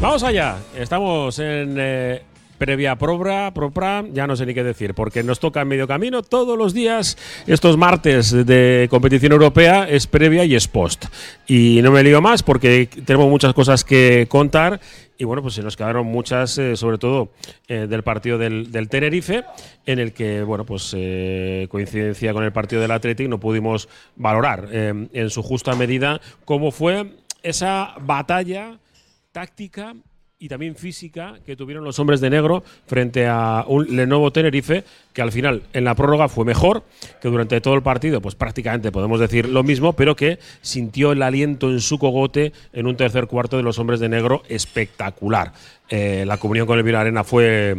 Vamos allá. Estamos en eh, previa probra, propra, ya no sé ni qué decir, porque nos toca en medio camino todos los días. Estos martes de competición europea es previa y es post. Y no me lío más porque tenemos muchas cosas que contar. Y bueno, pues se nos quedaron muchas, eh, sobre todo eh, del partido del, del Tenerife, en el que, bueno, pues eh, coincidencia con el partido del Athletic, no pudimos valorar eh, en su justa medida cómo fue esa batalla táctica y también física que tuvieron los hombres de negro frente a un Lenovo Tenerife que al final en la prórroga fue mejor, que durante todo el partido pues prácticamente podemos decir lo mismo, pero que sintió el aliento en su cogote en un tercer cuarto de los hombres de negro espectacular. Eh, la comunión con el Arena fue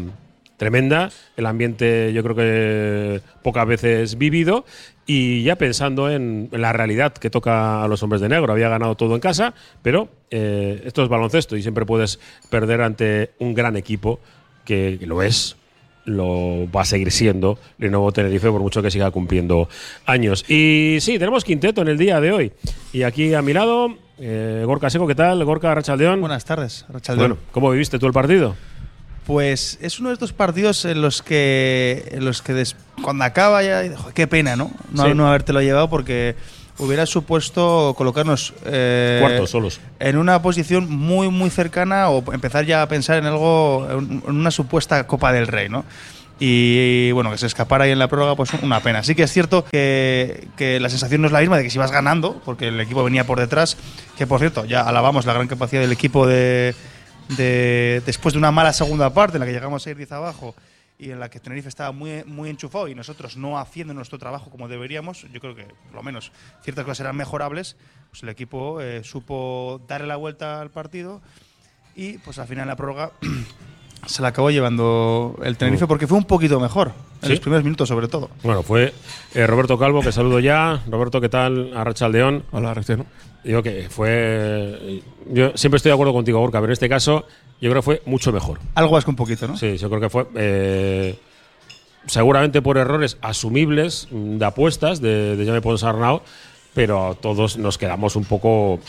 tremenda, el ambiente yo creo que pocas veces vivido y ya pensando en, en, la realidad que toca a los hombres de negro. Había ganado todo en casa, pero eh, esto es baloncesto y siempre puedes perder ante un gran equipo que, que lo es, lo va a seguir siendo Lenovo Tenerife por mucho que siga cumpliendo años. Y sí, tenemos quinteto en el día de hoy. Y aquí a mi lado, eh, Gorka Seco, ¿qué tal? Gorka Rachaldeón. Buenas tardes, Rachaldeón. Bueno, ¿cómo viviste tú el partido? Pues es uno de estos partidos en los que, en los que des, cuando acaba ya, joder, qué pena, ¿no? No, Sí. no habértelo llevado porque hubiera supuesto colocarnos eh, Cuartos solos. en una posición muy muy cercana o empezar ya a pensar en algo, en en una supuesta Copa del Rey, ¿no? Y bueno, que se escapara ahí en la prórroga, pues una pena. Sí que es cierto que, que la sensación no es la misma de que si vas ganando, porque el equipo venía por detrás, que por cierto, ya alabamos la gran capacidad del equipo de, de después de una mala segunda parte en la que llegamos a ir 10 abajo y en la que Tenerife estaba muy, muy enchufado y nosotros no haciendo nuestro trabajo como deberíamos, yo creo que por lo menos ciertas cosas eran mejorables, pues el equipo eh, supo darle la vuelta al partido y pues al final en la prórroga se la acabó llevando el Tenerife porque fue un poquito mejor, en ¿Sí? los primeros minutos sobre todo. Bueno, fue eh, Roberto Calvo, que saludo ya. Roberto, ¿qué tal? Arrachaldeón. Hola, Recién. Digo que fue. Yo siempre estoy de acuerdo contigo, Gorka, pero en este caso yo creo que fue mucho mejor. Algo más que un poquito, ¿no? Sí, yo creo que fue. eh, seguramente por errores asumibles mm, de apuestas de, de Jaime Ponsarnau, pero todos nos quedamos un poco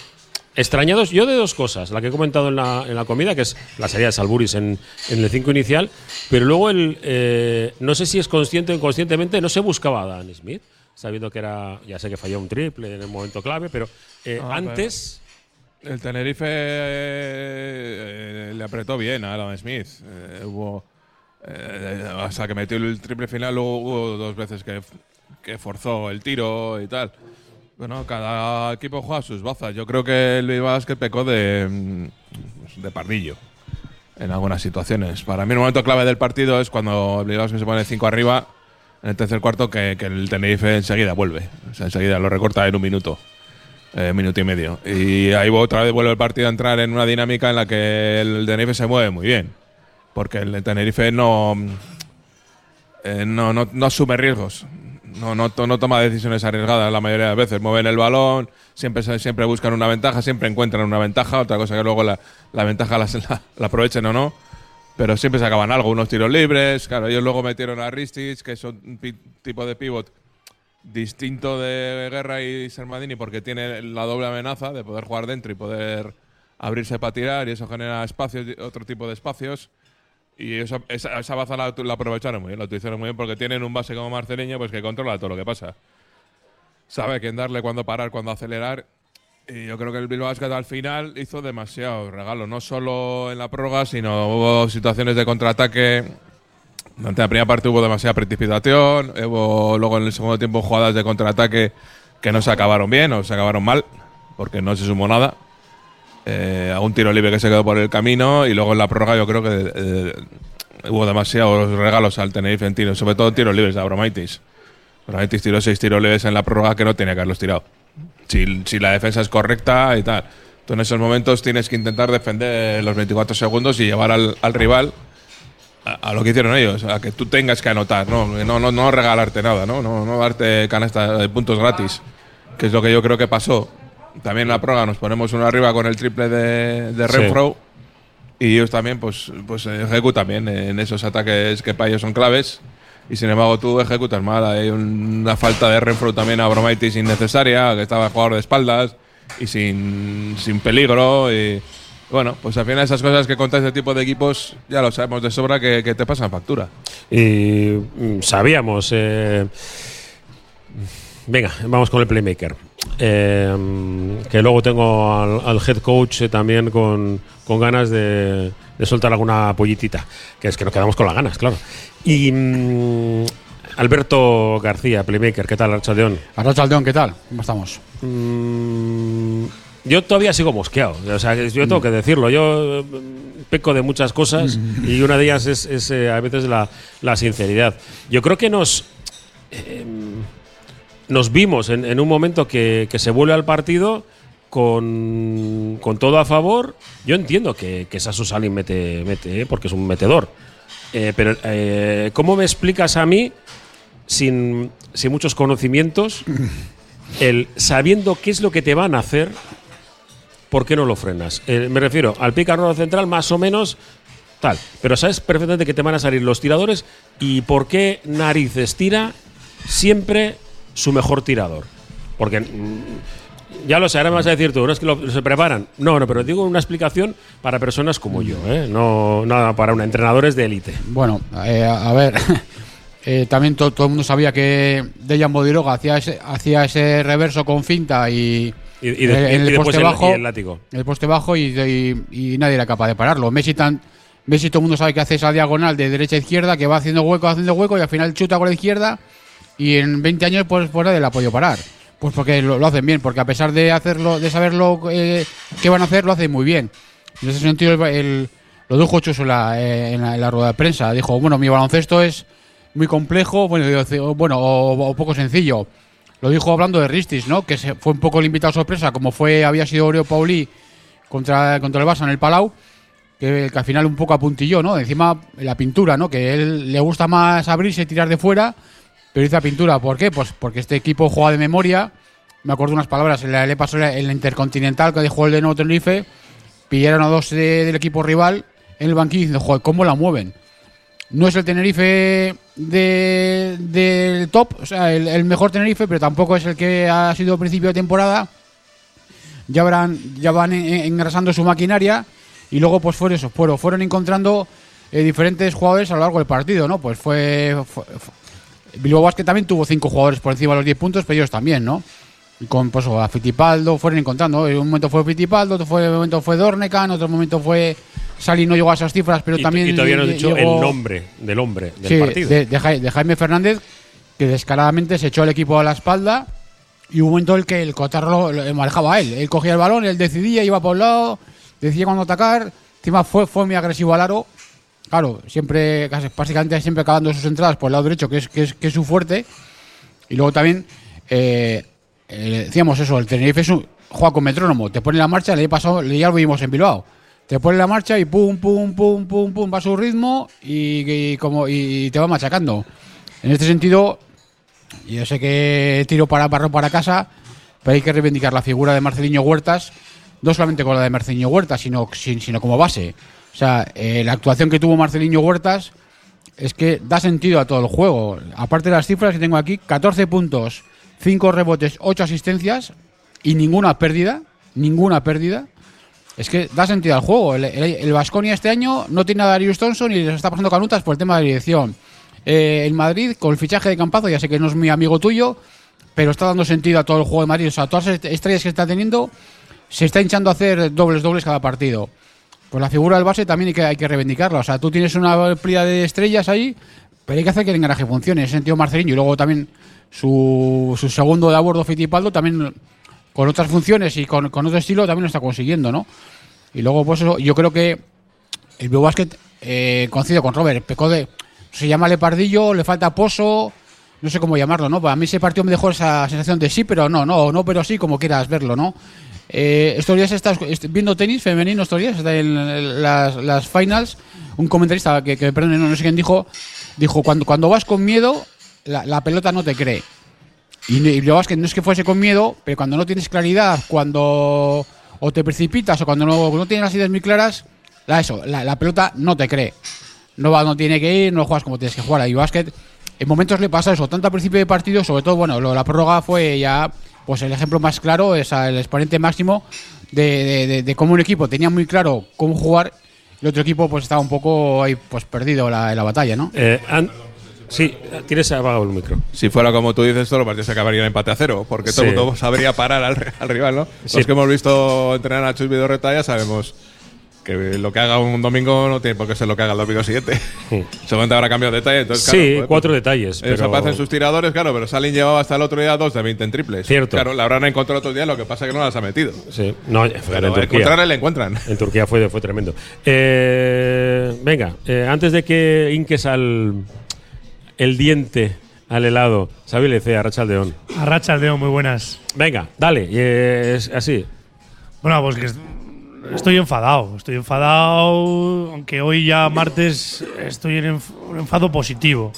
extrañados. Yo de dos cosas. La que he comentado en la, en la comida, que es la salida de Salburis en, en el 5 inicial, pero luego el. eh, no sé si es consciente o inconscientemente, no se buscaba a Dan Smith, sabiendo que era. Ya sé que falló un triple en el momento clave, pero eh, Ah, antes. El Tenerife eh, le apretó bien a Adam Smith. Hubo. hasta que metió el triple final, luego hubo dos veces que, que forzó el tiro y tal. Bueno, cada equipo juega sus bazas. Yo creo que el que pecó de, mm, de pardillo en algunas situaciones. Para mí, el momento clave del partido es cuando el Bilbao se pone 5 arriba en el tercer cuarto, que, que el Tenerife enseguida vuelve. O sea, enseguida lo recorta en un minuto eh, minuto y medio. Y ahí otra vez vuelve el partido a entrar en una dinámica en la que el Tenerife se mueve muy bien. Porque el Tenerife no, eh, no, no, no asume riesgos. No, no, no toma decisiones arriesgadas la mayoría de las veces. Mueven el balón, siempre, se- siempre buscan una ventaja, siempre encuentran una ventaja. Otra cosa que luego la, la ventaja la, la- la aprovechen o no. Pero siempre sacaban algo, unos tiros libres. Claro, ellos luego metieron a Ristich, que es un tipo de pivot distinto de Guerra y Sermadini porque tiene la doble amenaza de poder jugar dentro y poder abrirse para tirar y eso genera espacios, otro tipo de espacios. Y esa, esa, esa baza la, la aprovecharon muy bien, la utilizaron muy bien porque tienen un base como Marceleño pues que controla todo lo que pasa. Sabe quién darle, cuándo parar, cuándo acelerar. Y yo creo que el Bilbao Basket al final hizo demasiado regalo, no solo en la prórroga, sino hubo situaciones de contraataque durante la primera parte hubo demasiada precipitación, luego en el segundo tiempo jugadas de contraataque que no se acabaron bien o se acabaron mal, porque no se sumó nada. Eh, algún tiro libre que se quedó por el camino y luego en la prórroga yo creo que eh, hubo demasiados regalos al Tenerife en tiros, sobre todo tiros libres de Abromaitis. Abromaitis tiró seis tiros libres en la prórroga que no tenía que haberlos tirado. Si, si la defensa es correcta y tal. Tú en esos momentos tienes que intentar defender los 24 segundos y llevar al, al rival a, a lo que hicieron ellos, a que tú tengas que anotar, no, no, no, no regalarte nada, ¿no? No, no darte canasta de puntos gratis, que es lo que yo creo que pasó. También en la prórroga nos ponemos uno arriba con el triple de, de Sí. Renfro y ellos también pues, pues ejecutan bien en esos ataques que para ellos son claves. Y sin embargo tú ejecutas mal, hay una falta de Renfro también a Bromaitis innecesaria, que estaba el jugador de espaldas y sin, sin peligro. Y, Bueno, pues al final esas cosas que contra este tipo de equipos ya lo sabemos de sobra que, que te pasan factura. Y mm, sabíamos. eh, venga, vamos con el playmaker. Eh, que luego tengo al, al head coach eh, también con, con ganas de, de soltar alguna pollitita. Que es que nos quedamos con las ganas, claro. Y mm, Alberto García, playmaker, ¿qué tal, Archaldeón? Arrachaldeón, ¿qué tal? ¿Cómo estamos? Mm, yo todavía sigo mosqueado. O sea, yo tengo que decirlo. Yo mm, peco de muchas cosas y una de ellas es, es, eh, a veces la, la sinceridad. Yo creo que nos. Nos vimos en, en un momento que, que se vuelve al partido con, con todo a favor. Yo entiendo que, que Sasu Salin mete, mete eh, porque es un metedor. Eh, pero, eh, ¿cómo me explicas a mí, sin, sin muchos conocimientos, el sabiendo qué es lo que te van a hacer, ¿por qué no lo frenas? Eh, me refiero al roll central, más o menos tal. Pero sabes perfectamente que te van a salir los tiradores y por qué narices tira siempre su mejor tirador. Porque mm, ya lo sé, ahora me vas a decir tú, no es que lo- se preparan. No, no, pero digo una explicación para personas como yo, ¿eh? no nada para un entrenadores de élite. Bueno, eh, a ver. eh, también to- todo el mundo sabía que Dejan Bodiroga hacía ese, hacía ese reverso con finta y, Y, y de- en y el después poste el- bajo. y el látigo. el poste bajo y nadie era capaz de pararlo. Messi, tan, Messi todo el mundo sabe que hace esa diagonal de derecha a izquierda, que va haciendo hueco, haciendo hueco y al final chuta con la izquierda y en 20 años pues, nadie la ha podido parar. Pues porque lo, hacen bien, porque a pesar de hacerlo, de saberlo eh, qué van a hacer, lo hacen muy bien. En ese sentido, el, el- lo dijo Chuso en la, eh, en la- rueda de prensa. Dijo, bueno, mi baloncesto es muy complejo, bueno, bueno o, o poco sencillo. Lo dijo hablando de Ristis, ¿no? Que se, fue un poco el invitado sorpresa, como fue había sido Oreo Pauli contra, contra el Barça en el Palau, que, al final un poco apuntilló, ¿no? Encima la pintura, ¿no? Que él le gusta más abrirse tirar de fuera, la pintura. ¿Por qué? Pues porque este equipo juega de memoria. Me acuerdo unas palabras, le, le pasó en la Intercontinental que dejó el de Nuevo Tenerife, pillaron a dos de- del equipo rival en el banquillo diciendo, joder, ¿cómo la mueven? No es el Tenerife de- del top, o sea, el, mejor Tenerife, pero tampoco es el que ha sido principio de temporada. Ya, verán, ya van en- en- engrasando su maquinaria y luego pues fueron eso, fueron, fueron encontrando eh, diferentes jugadores a lo largo del partido, ¿no? Pues fue- Bilbao Basket también tuvo cinco jugadores por encima de los 10 puntos, pero ellos también, ¿no? Y con pues, a Fittipaldo fueron encontrando. En un momento fue Fittipaldo, otro fue, momento fue Dornecan, otro momento fue Sali, no llegó a esas cifras, pero Y, también. y todavía no he lle- dicho llegó- el nombre del hombre del Sí, partido. De, de Jai- de Jaime Fernández, que descaradamente se echó al equipo a la espalda. Y hubo un momento en el que el cotarro lo, lo manejaba a él. Él cogía el balón, él decidía, iba por un lado, decía cuándo atacar. Encima fue, fue muy agresivo al aro. Claro, siempre, casi- básicamente siempre acabando sus entradas por el lado derecho, que es, que es, que es su fuerte. Y luego también, eh, eh, decíamos eso, el Tenerife es un, juega con metrónomo. Te pone la marcha, le pasado, ya lo vimos en Bilbao. Te pone la marcha y pum, pum, pum, pum, pum, va su ritmo y, y como, y te va machacando. En este sentido, yo sé que tiro para barro para casa, pero hay que reivindicar la figura de Marceliño Huertas, no solamente con la de Marceliño Huertas, sino, sin- sino como base. O sea, eh, la actuación que tuvo Marceliño Huertas es que da sentido a todo el juego. Aparte de las cifras que tengo aquí, 14 puntos, 5 rebotes, 8 asistencias y ninguna pérdida, ninguna pérdida. Es que da sentido al juego. El, Baskonia este año no tiene a Darius Thompson y les está pasando canutas por el tema de dirección. Eh, el Madrid, con el fichaje de Campazo, ya sé que no es muy amigo tuyo, pero está dando sentido a todo el juego de Madrid. O sea, todas las est- estrellas que está teniendo, se está hinchando a hacer dobles, dobles cada partido. Pues la figura del base también hay que, hay que reivindicarla. O sea, tú tienes una playa de estrellas ahí, pero hay que hacer que el engranaje funcione. En ese sentido, Marcelinho y luego también su, su segundo de a bordo, Fittipaldo, también con otras funciones y con, con otro estilo también lo está consiguiendo, ¿no? Y luego, pues eso, yo creo que el Blue Basket, eh, coincido con Robert. Se llama Lepardillo, le falta pozo, no sé cómo llamarlo, ¿no? Para mí ese partido me dejó esa sensación de sí, pero no, no, no, pero sí, como quieras verlo, ¿no? Eh, estos días estás est- viendo tenis femenino, estos días, en, las, las finals, un comentarista que, que perdón, no, no sé quién dijo, dijo, cuando, cuando vas con miedo, la, la pelota no te cree. Y, y lo que no es que fuese con miedo, pero cuando no tienes claridad, cuando o te precipitas o cuando no, no tienes las ideas muy claras, la, eso, la, la pelota no te cree. No va, no tiene que ir, no juegas como tienes que jugar. Y básquet, en momentos le pasa eso, tanto al principio de partido, sobre todo, bueno, lo, la prórroga fue ya, pues el ejemplo más claro, es el exponente máximo, de, de- de- de cómo un equipo tenía muy claro cómo jugar, el otro equipo pues estaba un poco ahí pues perdido la- en la batalla, ¿no? Eh, sí, tienes apagado el micro. Si fuera como tú dices, todos los partidos se acabarían en empate a cero, porque todo Sí. el mundo sabría parar al, al rival, ¿no? Sí. Los que hemos visto entrenar a Chus Vidorreta ya sabemos que lo que haga un domingo no tiene por qué ser lo que haga el domingo siguiente. Sí. Seguramente habrá cambiado de detalle. Entonces, Sí, claro, joder, cuatro pues, detalles. Ellos pero- aparecen sus tiradores, claro, pero Salin llevaba hasta el otro día dos de 20 en triples. Cierto. Claro, la habrán encontrado otros días, lo que pasa es que no las ha metido. Sí, no, Pero en Turquía. le encuentran. En Turquía fue, fue tremendo. Eh, venga, eh, antes de que inques al el diente al helado, Xavi Lecea, Rachaldeón. Arracha León, muy buenas. Venga, dale, eh, es así. Bueno, pues que estoy enfadado. Estoy enfadado, aunque hoy ya martes estoy en un enfado positivo.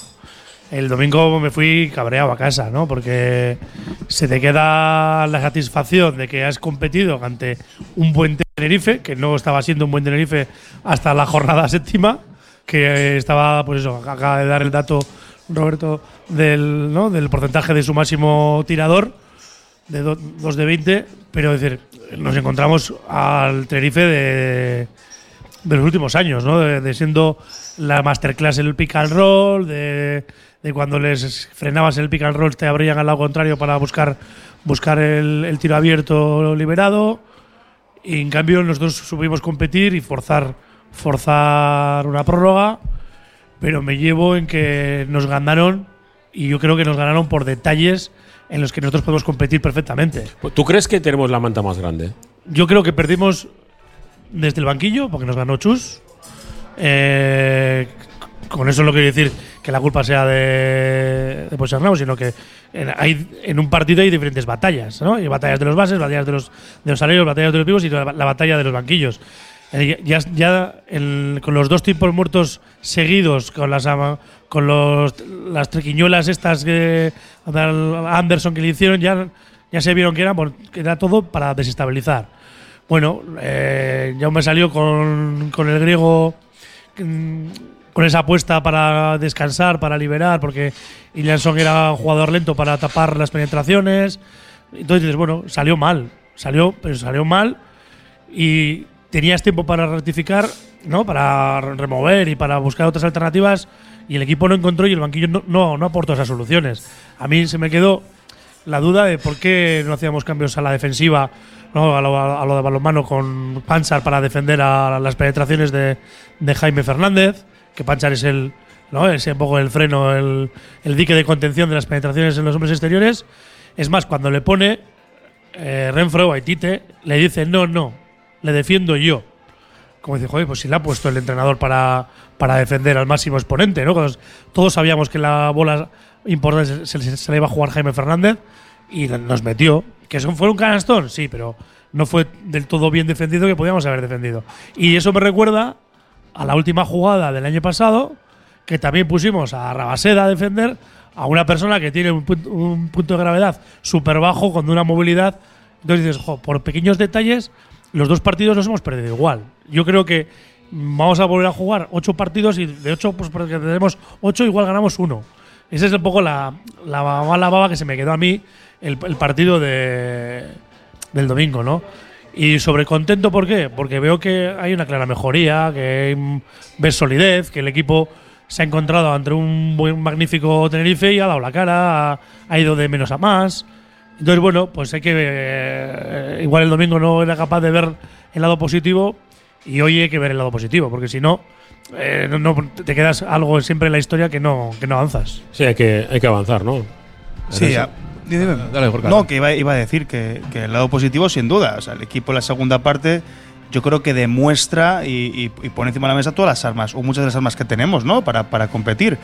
El domingo me fui cabreado a casa, ¿no? Porque se te queda la satisfacción de que has competido ante un buen Tenerife, que no estaba siendo un buen Tenerife hasta la jornada séptima, que estaba, pues eso, acaba de dar el dato Roberto del, ¿no? del porcentaje de su máximo tirador de 2 de 20, pero decir, nos encontramos al Tenerife de, de los últimos años, ¿no? De, siendo la masterclass el pick and roll, de, de cuando les frenabas el pick and roll te abrían al lado contrario para buscar, buscar el, el tiro abierto liberado. Y en cambio nosotros supimos competir y forzar, forzar una prórroga, pero me llevo en que nos ganaron y yo creo que nos ganaron por detalles en los que nosotros podemos competir perfectamente. ¿Tú crees que tenemos la manta más grande? Yo creo que perdimos desde el banquillo, porque nos ganó Chus. Eh, con eso no quiero decir que la culpa sea de, de Pocherrao, sino que en, hay, en un partido hay diferentes batallas, ¿no? Hay batallas de los bases, batallas de los, de los salarios, batallas de los vivos y la, la batalla de los banquillos. Eh, ya ya el- con los dos tiempos muertos seguidos, con las con los, las trequiñuelas estas que Anderson que le hicieron, ya, ya se vieron que era, que era todo para desestabilizar. Bueno, eh, ya me salió con, con el griego mm, con esa apuesta para descansar, para liberar, porque Illanson era un jugador lento para tapar las penetraciones. Entonces dices, bueno, salió mal, salió, pero salió mal y tenías tiempo para rectificar, ¿no? Para remover y para buscar otras alternativas y el equipo no encontró y el banquillo no, no, no aportó esas soluciones. A mí se me quedó la duda de por qué no hacíamos cambios a la defensiva, ¿no? a, lo, a lo de balonmano con Panchar para defender a las penetraciones de, de Jaime Fernández, que Panchar es el, ¿no? es un poco el freno, el, el dique de contención de las penetraciones en los hombres exteriores. Es más, cuando le pone eh, Renfro o Aitite, le dice, no, no, le defiendo yo. Como dice, joder, pues si le ha puesto el entrenador para, para defender al máximo exponente, ¿no? Todos, todos sabíamos que la bola importante se, se- se le iba a jugar Jaime Fernández y nos metió. ¿Que eso fue un canastón? Sí, pero no fue del todo bien defendido que podíamos haber defendido. Y eso me recuerda a la última jugada del año pasado, que también pusimos a Rabaseda a defender a una persona que tiene un, pun- un punto de gravedad súper bajo, con una movilidad. Entonces dices, jo, por pequeños detalles, los dos partidos los hemos perdido igual. Yo creo que vamos a volver a jugar ocho partidos y de ocho, pues porque tenemos ocho, igual ganamos uno. Esa es un poco la, la mala baba que se me quedó a mí el, partido de, del domingo, ¿no? Y sobre contento, ¿por qué? Porque veo que hay una clara mejoría, que hay, ves solidez, que el equipo se ha encontrado ante un magnífico Tenerife y ha dado la cara, ha ido de menos a más. Entonces, bueno, pues hay que. eh, igual el domingo no era capaz de ver el lado positivo y hoy hay que ver el lado positivo, porque si no, eh, no, no- te quedas algo siempre en la historia que no, que no avanzas. Sí, hay que, hay que avanzar, ¿no? Sí, ya. Dime, dime. Dale. No, que iba, iba a decir que, que el lado positivo, sin duda. O sea, el equipo en la segunda parte, yo creo que demuestra y, y- y pone encima de la mesa todas las armas, o muchas de las armas que tenemos, ¿no? Para, para competir.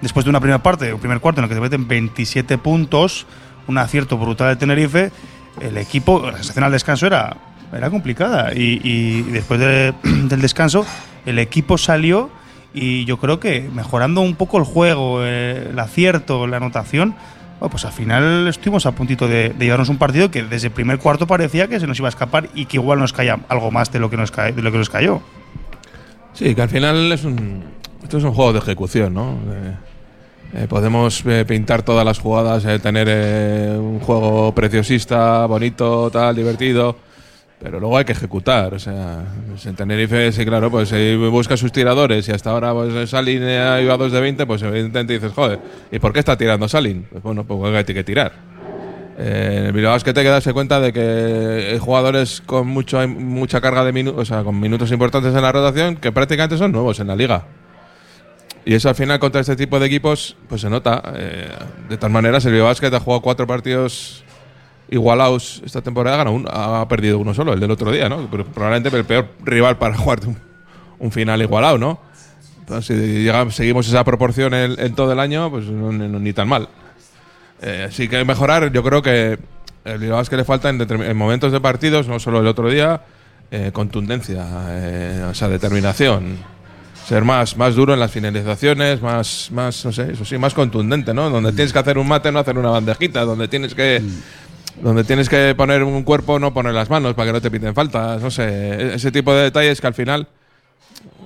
Después de una primera parte, un primer cuarto en el que te meten 27 puntos, un acierto brutal de Tenerife, el equipo, la sensación al descanso era, era complicada. Y, después de- del descanso, el equipo salió y yo creo que mejorando un poco el juego, eh, el acierto, la anotación, pues al final estuvimos a puntito de, de llevarnos un partido que desde el primer cuarto parecía que se nos iba a escapar y que igual nos caía algo más de lo que nos, de lo que nos cayó. Sí, que al final es un. Esto es un juego de ejecución, ¿no? Eh, eh, podemos eh, pintar todas las jugadas, eh, tener eh, un juego preciosista, bonito, tal, divertido. Pero luego hay que ejecutar. O sea, pues en Tenerife, sí, claro, pues si busca sus tiradores y hasta ahora pues, Salin eh, iba a 2 de 20, pues evidentemente dices, joder, ¿y por qué está tirando Salin? Pues bueno, pues hay que tirar. Eh, Bilbao es que te que darse cuenta de que hay jugadores con mucho, mucha carga de minutos, o sea, con minutos importantes en la rotación que prácticamente son nuevos en la liga. Y eso al final contra este tipo de equipos, pues se nota. Eh, de tal el Bilbao Basket ha jugado cuatro partidos igualados esta temporada, ganó un- ha perdido uno solo, el del otro día, ¿no? Pero probablemente el peor rival para jugar un, final igualado, ¿no? Entonces, si llegamos- seguimos esa proporción en, todo el año, pues no- no- ni tan mal. Eh, sí que mejorar, yo creo que el que le falta en, en momentos de partidos, no solo el otro día, eh, contundencia, eh, o sea, determinación. Ser más, más duro en las finalizaciones, más, más, no sé, eso sí, más contundente, ¿no? Donde tienes que hacer un mate, no hacer una bandejita, donde tienes que. Donde tienes que poner un cuerpo, no poner las manos para que no te piten faltas, no sé, e- ese tipo de detalles que al final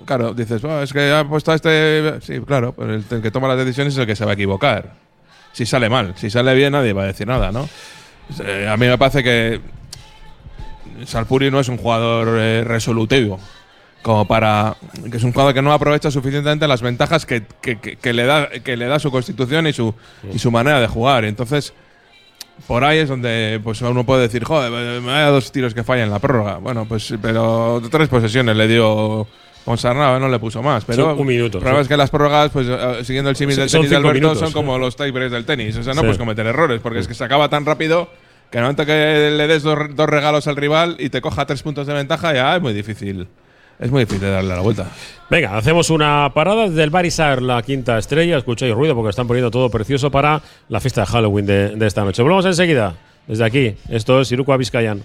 Claro, dices, "Oh, es que ha puesto a este. Sí, claro, pero el, el que toma las decisiones es el que se va a equivocar. Si sale mal, si sale bien, nadie va a decir nada, ¿no? Eh, a mí me parece que Salpuri no es un jugador eh, resolutivo. Como para. que es un jugador que no aprovecha suficientemente las ventajas que, que- que- que le, da, que le da su constitución y su, y su manera de jugar. Entonces, por ahí es donde pues uno puede decir, joder, me da dos tiros que fallan en la prórroga. Bueno, pues pero tres posesiones le dio Ponsarnau, no le puso más. Pero Sí, un minuto, problema sí. es que las prórrogas, pues eh, siguiendo el símil Sí, del son tenis de Alberto, minutos, son como los tiebreaks del tenis. O sea, no puedes cometer errores, porque es que se acaba tan rápido que en el momento que le des dos, dos regalos al rival y te coja tres puntos de ventaja, ya es muy difícil. Es muy difícil darle la vuelta. Venga, hacemos una parada desde el Barisar, la quinta estrella. Escucháis ruido porque están poniendo todo precioso para la fiesta de Halloween de, esta noche. Volvemos enseguida, desde aquí. Esto es Iruko Vizcayan.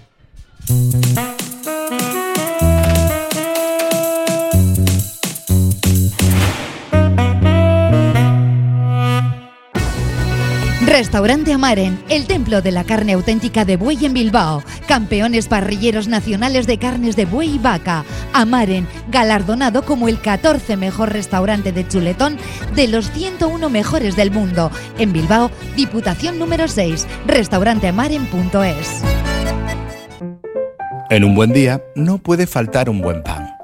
Restaurante Amaren, el templo de la carne auténtica de buey en Bilbao. Campeones parrilleros nacionales de carnes de buey y vaca. Amaren, galardonado como el 14 mejor restaurante de chuletón de los 101 mejores del mundo. En Bilbao, Diputación número 6, restauranteamaren.es. En un buen día no puede faltar un buen pan.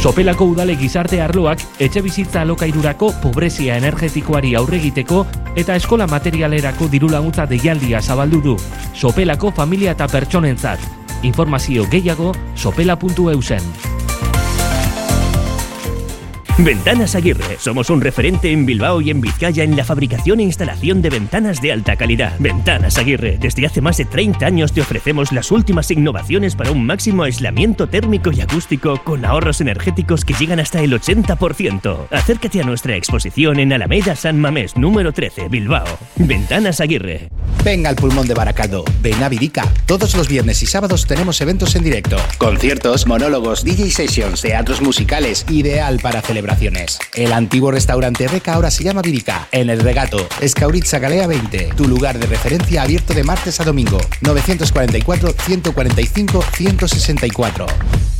Sopelako udale gizarte arloak etxe bizitza alokairurako pobrezia energetikoari aurregiteko eta eskola materialerako diru laguntza deialdia zabaldu du. Sopelako familia eta pertsonentzat. Informazio gehiago sopela.eusen. Ventanas Aguirre. Somos un referente en Bilbao y en Vizcaya en la fabricación e instalación de ventanas de alta calidad. Ventanas Aguirre. Desde hace más de 30 años te ofrecemos las últimas innovaciones para un máximo aislamiento térmico y acústico con ahorros energéticos que llegan hasta el 80%. Acércate a nuestra exposición en Alameda San Mamés, número 13, Bilbao. Ventanas Aguirre. Venga al pulmón de Baracaldo, ven a Virica. Todos los viernes y sábados tenemos eventos en directo. Conciertos, monólogos, DJ sessions, teatros musicales, ideal para El antiguo restaurante Reca ahora se llama Virica, en el Regato, Escauritza Galea 20, tu lugar de referencia abierto de martes a domingo, 944-145-164.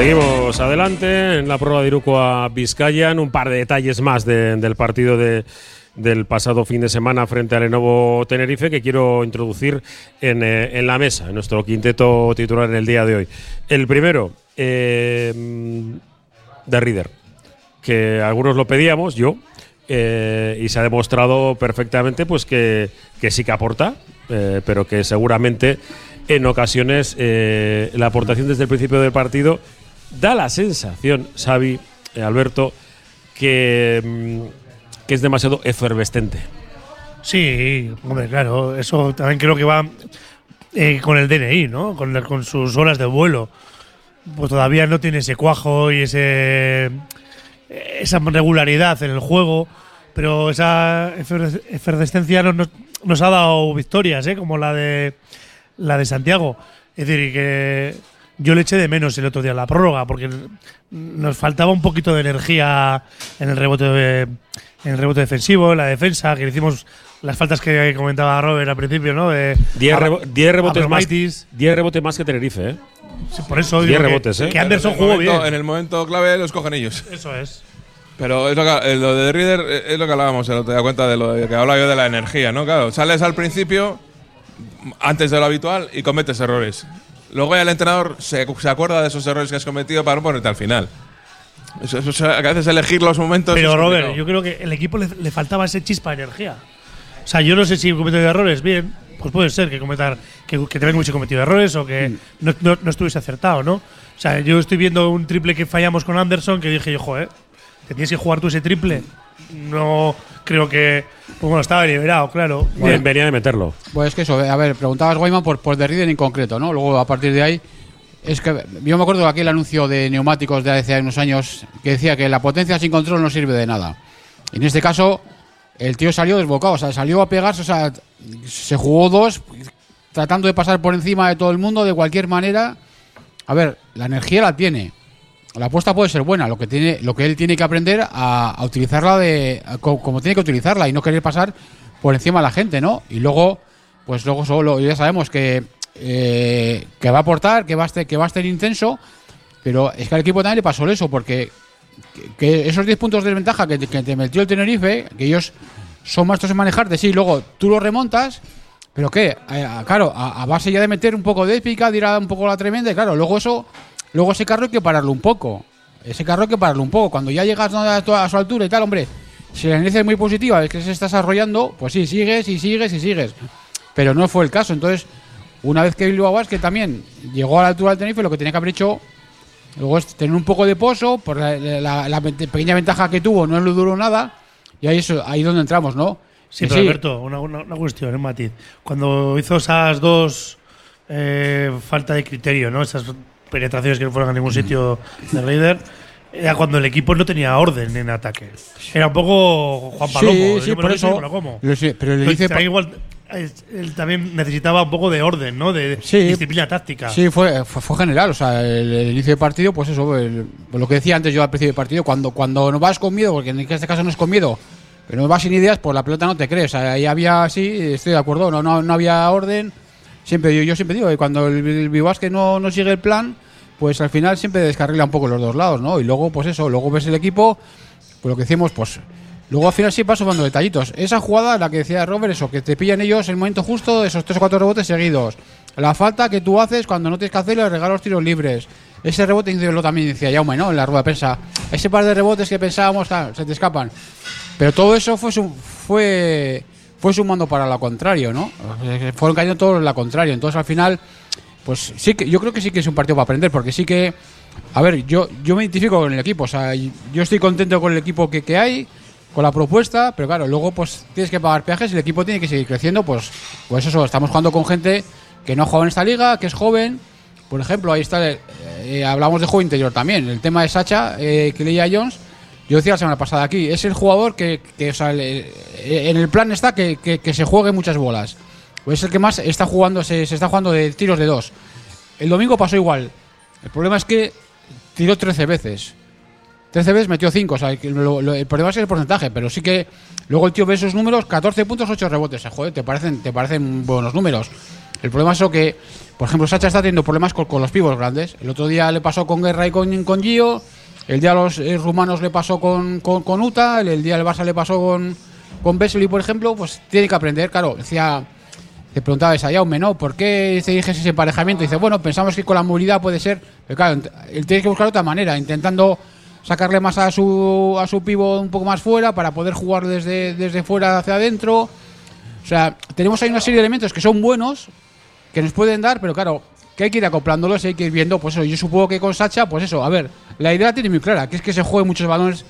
Seguimos adelante en la prueba de Iruko a Vizcayan. Un par de detalles más de- del partido de- del pasado fin de semana frente al Lenovo Tenerife que quiero introducir en, eh, en la mesa, en nuestro quinteto titular en el día de hoy. El primero, eh, de Reader, que algunos lo pedíamos, yo. eh, y se ha demostrado perfectamente pues que, que sí que aporta, eh, pero que seguramente en ocasiones la aportación desde el principio del partido da la sensación, Xavi, eh, Alberto, que, mm, que es demasiado efervescente. Sí, hombre, claro, eso también creo que va eh, con el DNI, ¿no? Con, con sus horas de vuelo. Pues todavía no tiene ese cuajo y ese esa regularidad en el juego, pero esa efer- efervescencia nos- nos ha dado victorias, ¿eh? Como la de la de Santiago. Es decir, que yo le eché de menos el otro día la prórroga, porque nos faltaba un poquito de energía en el rebote de- en el rebote defensivo, en la defensa, que le hicimos las faltas que comentaba Robert al principio, ¿no? De 10 Abra- rebo- 10 rebotes, más. 10 rebotes más que Tenerife, ¿eh? Sí, por eso 10 digo que- rebotes, ¿eh? que Anderson jugó momento- bien. En el momento clave los cogen ellos. Eso es. Pero es lo, que, eh, lo de Reader eh, es lo que hablábamos otro día, cuenta de lo de que hablaba yo de la energía, ¿no? Claro, sales al principio, antes de lo habitual, y cometes errores. Luego ya el entrenador se, se acuerda de esos errores que has cometido para no ponerte al final. Eso, eso, eso, a veces elegir los momentos. Pero Robert, yo creo que el equipo le, le faltaba ese chispa de energía. O sea, yo no sé si cometido errores, bien, pues puede ser que cometar, que, que también hubiese cometido errores o que no, no- no estuviese acertado, ¿no? O sea, yo estoy viendo un triple que fallamos con Anderson que dije yo, joder, ¿te tienes que jugar tú ese triple? No creo que. Pues bueno, estaba liberado, claro. Bien, venía de meterlo. Pues es que eso, a ver, preguntabas Guayman por, por The Reader en concreto, ¿no? Luego a partir de ahí, es que yo me acuerdo de aquel anuncio de neumáticos de hace unos años que decía que la potencia sin control no sirve de nada. En este caso, el tío salió desbocado, o sea, salió a pegarse, o sea, se jugó dos, tratando de pasar por encima de todo el mundo de cualquier manera. A ver, la energía la tiene. La apuesta puede ser buena, lo que tiene, lo que él tiene que aprender a, utilizarla de como, tiene que utilizarla y no querer pasar por encima de la gente, ¿no? Y luego, pues luego solo ya sabemos que, eh, que va a aportar, que va a estar, que va a intenso, pero es que al equipo también le pasó eso, porque que, que esos 10 puntos de desventaja que, que te metió el Tenerife, que ellos son maestros en manejarte, sí, luego tú lo remontas, pero qué, Eh, claro, a, a base ya de meter un poco de épica, de ir a un poco la tremenda, y claro, luego eso, luego ese carro hay que pararlo un poco. Ese carro hay que pararlo un poco. Cuando ya llegas a, su altura y tal, hombre, si la inercia es muy positiva, es que se está desarrollando, pues sí, sigues y sigues y sigues. Pero no fue el caso. Entonces, una vez que Bilbao Basket también llegó a la altura del Tenerife, lo que tenía que haber hecho luego es tener un poco de pozo, por la, la- la vent- pequeña ventaja que tuvo, no le duró nada, y ahí es ahí donde entramos, ¿no? Sí, Que pero Alberto, una, una- una cuestión, un matiz. Cuando hizo esas dos eh, falta de criterio, ¿no? Esas penetraciones que no fueron a ningún sitio de Raider, era cuando el equipo no tenía orden en ataque. Era un poco Juan Palomo. Sí, yo sí, me por lo eso. me lo como. Lo sé, pero le dice igual, él también necesitaba un poco de orden, ¿no? De Sí. disciplina táctica. Sí, fue, fue, fue general. O sea, el, el inicio de partido, pues eso, el- lo que decía antes yo al principio del partido, cuando, cuando no vas con miedo, porque en este caso no es con miedo, pero no vas sin ideas, pues la pelota no te crees. Ahí había, sí, estoy de acuerdo, no, no, no había orden. Siempre yo, siempre digo que cuando el, el Bilbao no, no sigue el plan, pues al final siempre descarrila un poco los dos lados, ¿no? Y luego, pues eso, luego ves el equipo, pues lo que decimos, pues Luego al final sí paso cuando detallitos. Esa jugada, la que decía Robert, eso, que te pillan ellos el momento justo, esos tres o cuatro rebotes seguidos. La falta que tú haces cuando no tienes que hacerlo, le regalos tiros libres. Ese rebote lo también decía Jaume, ¿no? En la rueda de prensa. Ese par de rebotes que pensábamos, se te escapan. Pero todo eso fue fue fue sumando para lo contrario, ¿no? Eh, Fueron cayendo todos en la contrario. Entonces al final, pues sí que yo creo que sí que es un partido para aprender, porque sí que, a ver, yo yo me identifico con el equipo, o sea, yo estoy contento con el equipo que, que hay, con la propuesta, pero claro, luego pues tienes que pagar peajes y el equipo tiene que seguir creciendo, pues pues eso, estamos jugando con gente que no ha jugado en esta liga, que es joven. Por ejemplo, ahí está, eh, eh, hablamos de juego interior también, el tema de Sacha, eh, que leía Jones. Yo decía la semana pasada aquí, es el jugador que, que, o eh, en el plan está que, que- se juegue muchas bolas. Es el que más está jugando, se, se está jugando de tiros de dos. El domingo pasó igual. El problema es que tiró 13 veces. 13 veces metió 5. O sea, lo- lo- el problema es el porcentaje, pero sí que luego el tío ve esos números, 14 puntos, 8 rebotes. Joder, te parecen, te parecen buenos números. El problema es que, por ejemplo, Sacha está teniendo problemas con, con los pibos grandes. El otro día le pasó con Guerra y con, con Gio. El día a los eh, rumanos le pasó con, con, Uta. El, día del Barça le pasó con, con por ejemplo. Pues tiene que aprender, claro. Decía, te preguntaba a Jaume, ¿no? ¿Por qué te dijes ese emparejamiento? Y dice, bueno, pensamos que con la movilidad puede ser. Pero claro, ent- él tiene que buscar otra manera, intentando sacarle más a su, a su pivo un poco más fuera para poder jugar desde, desde fuera hacia adentro. O sea, tenemos ahí una serie de elementos que son buenos, que nos pueden dar, pero claro, que hay que ir acoplándolos y hay que ir viendo, pues eso, yo supongo que con Sacha, pues eso, a ver, la idea tiene muy clara, que es que se juegue muchos balones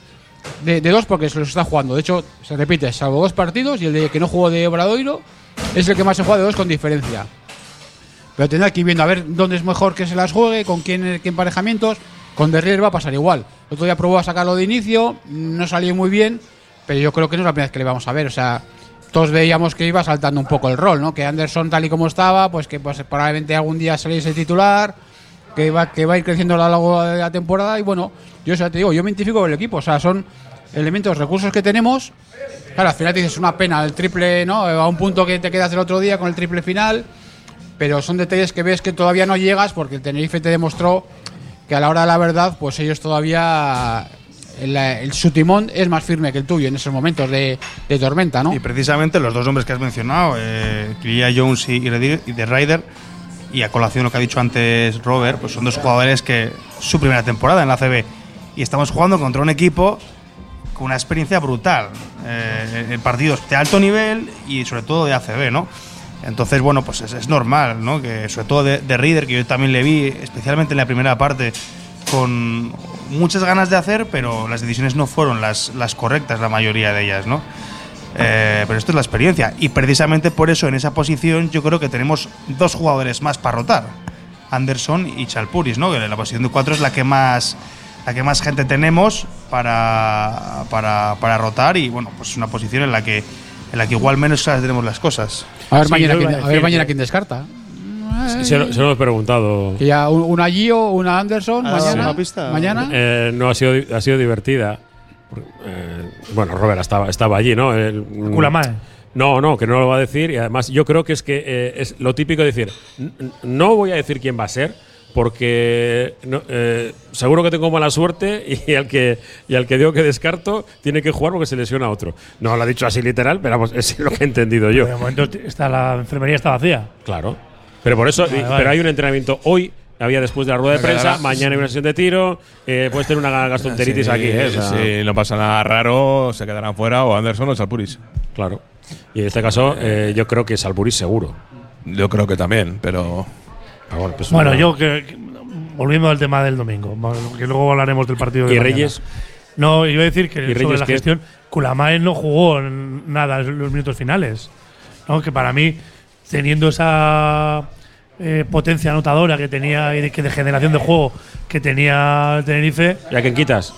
de, de dos porque se los está jugando. De hecho, se repite, salvo dos partidos y el de que no jugó de Obradoiro es el que más se juega de dos con diferencia. Pero tendrá que ir viendo a ver dónde es mejor que se las juegue, con quién, qué emparejamientos. Con Derrier va a pasar igual. El otro día probó a sacarlo de inicio, no salió muy bien, pero yo creo que no es la primera vez que le vamos a ver. O sea, todos veíamos que iba saltando un poco el rol, ¿no? Que Anderson, tal y como estaba, pues que pues, probablemente algún día saliese titular, que va, que va a ir creciendo a lo largo de la temporada. Y bueno, yo ya te digo, yo me identifico con el equipo. O sea, son elementos, recursos que tenemos. Claro, al final te dices una pena el triple, ¿no? A un punto que te quedas el otro día con el triple final. Pero son detalles que ves que todavía no llegas porque el Tenerife te demostró que a la hora de la verdad, pues ellos todavía. El, su timón es más firme que el tuyo en esos momentos de, tormenta, ¿no? Y precisamente los dos nombres que has mencionado, eh, Jones y, y The Ryder, y a colación lo que ha dicho antes Robert, pues son dos jugadores que su primera temporada en la CB y estamos jugando contra un equipo con una experiencia brutal eh, en partidos de alto nivel y sobre todo de ACB, ¿no? Entonces, bueno, pues es, normal, ¿no? Que sobre todo de, de que yo también le vi, especialmente en la primera parte, con muchas ganas de hacer, pero las decisiones no fueron las, las correctas, la mayoría de ellas, ¿no? Eh, pero esto es la experiencia. Y precisamente por eso en esa posición yo creo que tenemos dos jugadores más para rotar. Anderson y Chalpuris, ¿no? La posición de cuatro es la que más la que más gente tenemos para, para, para rotar y bueno, pues es una posición en la que en la que igual menos claras tenemos las cosas. A ver Sí, mañana, yo iba quién, a a ver decir mañana que- quién descarta. Se, lo- se lo hemos preguntado. Que ya un- una Gio, una Anderson, ¿Ha dado mañana. una pista? Mañana. Eh, no ha sido, ha sido divertida. Eh, bueno, Robert estaba, estaba allí, ¿no? El- mm, Kulamae. No, no, que no lo va a decir. Y además, yo creo que es que eh, es lo típico de decir: "N- n- no voy a decir quién va a ser, porque no- eh, seguro que tengo mala suerte y al que y al que digo que descarto tiene que jugar porque se lesiona a otro. No lo ha dicho así literal, pero vamos, es lo que he entendido yo. De momento está, la enfermería está vacía. Claro. Pero por eso, Vale, y- vale. pero hay un entrenamiento hoy. Había después de la rueda de prensa, mañana hay una sesión de tiro, eh, puedes tener una gastroenteritis Sí, aquí, ¿eh? O sea, no pasa nada raro, se quedarán fuera o Anderson o Salpuris. Claro. Y en este caso, eh, yo creo que Salburis seguro. Yo creo que también, pero. Ah, bueno, pues Bueno, yo que, que- volviendo al tema del domingo, que luego hablaremos del partido de ¿Y mañana. Reyes? No, iba a decir que ¿Y sobre la qué? gestión, Kulamae no jugó nada en los minutos finales. ¿no? Que para mí, teniendo esa eh, potencia anotadora que tenía y de, que de generación de juego que tenía el Tenerife, ¿Y a quién quitas?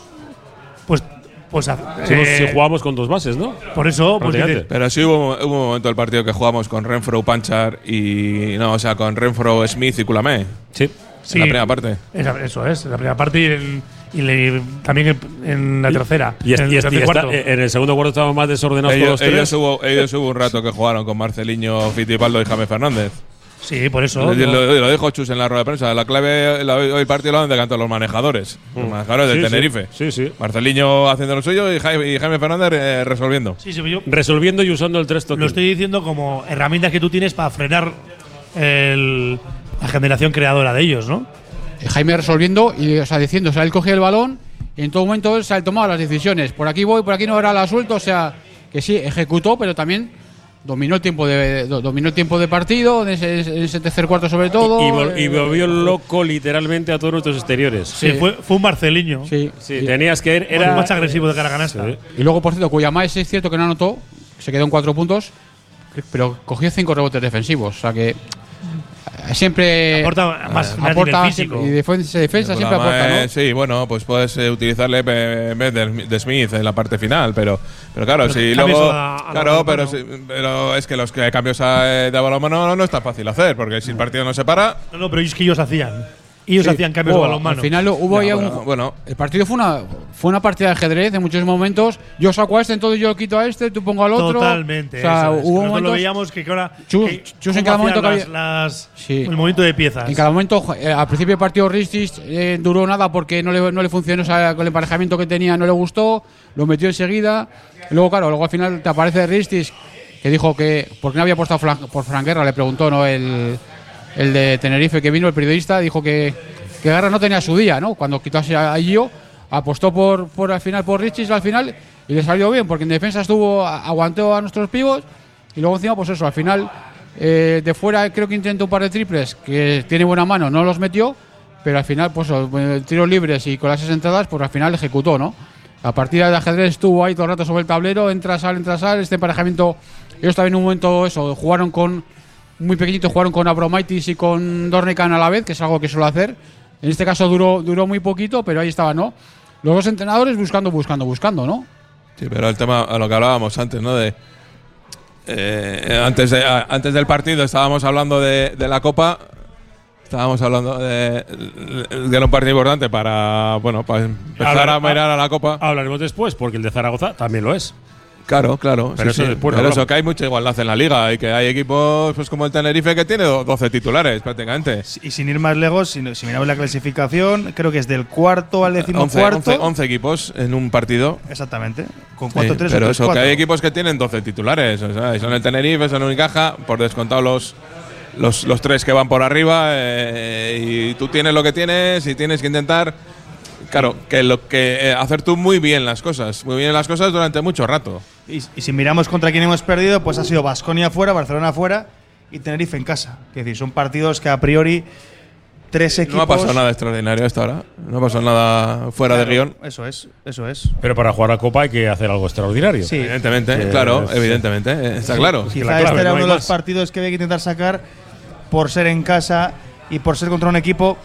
pues. pues Si, eh, si jugamos con dos bases, ¿no? por eso, pues dices, Pero sí hubo, hubo un momento del partido que jugamos con Renfro, Panchar y. No, o sea, con Renfro, Smith y Culamé. Sí. sí, En la primera parte. esa- eso es, en la primera parte y, en- y le- también en, la tercera. Y, en el y está- en el segundo cuarto estábamos más desordenados Ellos, todos los ellos tres. hubo, ellos hubo un rato que jugaron con Marceliño, Fittipaldo y Jaime Fernández. sí, por eso. Lo, lo- lo dijo Chus en la rueda de prensa. La clave, la- hoy partido lo han decantado los manejadores. Los manejadores del Mm. Sí, sí. Tenerife. Sí, sí. Marceliño haciendo lo suyo y Jaime, y Jaime Fernández eh, resolviendo. sí, sí, yo Resolviendo y usando el tres toques. lo estoy diciendo como herramientas que tú tienes para frenar el- la generación creadora de ellos, ¿no? Eh, Jaime resolviendo y o sea, diciendo, o sea, él cogía el balón y en todo momento él se ha tomado las decisiones. Por aquí voy, por aquí no era la suelto, o sea, que sí, ejecutó, pero también dominó el tiempo de do- dominó el tiempo de partido, en ese, en ese tercer cuarto sobre todo. Y, vol- y eh, volvió loco literalmente a todos nuestros exteriores. Sí, fue, fue un Marceliño. Sí, Sí, sí. tenías que ir. Era más agresivo de cara a canasta. Sí. Y luego, por cierto, Cuyamás es cierto que no anotó, se quedó en cuatro puntos, pero cogió cinco rebotes defensivos, o sea que siempre Aporta más, más aporta físico. y defensa, defensa siempre aporta, ¿no? Sí, bueno, pues puedes eh, utilizarle pe- en vez de, de Smith en la parte final, pero, pero claro, Pero si luego. a- a claro, pero, si- pero es que los que cambios a, eh, de balonmano no, no es tan fácil hacer, porque si el partido no se para. No, no, pero es que ellos hacían. Ellos Sí. hacían cambios Oh, de balonmano. Al final hubo Ya, ya bueno, un, bueno, El partido fue una, fue una partida de ajedrez en muchos momentos. Yo saco a este, entonces yo quito a este, tú pongo al otro. Totalmente. O sea, eso es. hubo Nosotros momentos. lo veíamos que ahora. Chus- que Chus en cada momento las, las- Sí. El movimiento de piezas. En cada momento, eh, al principio del partido Ristis eh, duró nada porque no le, no le funcionó o sea, con el emparejamiento que tenía, no le gustó, lo metió enseguida. Y luego, claro, luego al final te aparece Ristis que dijo que, ¿por qué no había apostado por Fran Guerra? Le preguntó ¿no? el, el de Tenerife que vino, el periodista, dijo que, que Guerra no tenía su día, ¿no? Cuando quitó a Gio. apostó por, por al final por Richis al final y le salió bien, porque en defensa estuvo, aguantó a nuestros pibos y luego encima, pues eso, al final eh, de fuera creo que intentó un par de triples que tiene buena mano, no los metió, pero al final, pues eh, tiros libres y con las entradas, pues al final ejecutó, ¿no? La partida de ajedrez estuvo ahí todo el rato sobre el tablero, entra, sal, entra, sal, este emparejamiento, ellos también en un momento eso, jugaron con muy pequeñitos, jugaron con Abromaitis y con Dornican a la vez, que es algo que suelo hacer. En este caso duró, duró muy poquito, pero ahí estaba, ¿no? Los dos entrenadores buscando, buscando, buscando, ¿no? Sí, pero el tema, a lo que hablábamos antes, ¿no? De, eh, antes, de- a- antes del partido estábamos hablando de, de la Copa, estábamos hablando de, de un partido importante para, bueno, para empezar Hablar- a mirar a la Copa. Hablaremos después, porque el de Zaragoza también lo es. Claro, claro. Pero sí, eso sí. Pero eso, que hay mucha igualdad en la liga y que hay equipos pues como el Tenerife que tiene do- 12 titulares prácticamente. Y sin ir más lejos, si, si miramos la clasificación, creo que es del cuarto al 11, decimocuarto. 11, 11 equipos en un partido. Exactamente. Con Sí, 4 3 pero eso, que hay equipos que tienen 12 titulares. O sea, y son el Tenerife, son Unicaja, por descontado los, los, los tres que van por arriba. eh, y tú tienes lo que tienes y tienes que intentar. Claro, que lo que eh, hacer tú muy bien las cosas, muy bien las cosas durante mucho rato. Y, y si miramos contra quién hemos perdido, pues ha sido Basconia fuera, Barcelona fuera y Tenerife en casa. Es decir, son partidos que a priori tres equipos. No ha pasado nada extraordinario hasta ahora. No ha pasado nada fuera de guion. Eso es, eso es. Pero para jugar a Copa hay que hacer algo extraordinario. Sí. Evidentemente, Que- claro, sí. evidentemente, eh, está claro. que Quizá la clave, este era no uno de los partidos que había que intentar sacar por ser en casa y por ser contra un equipo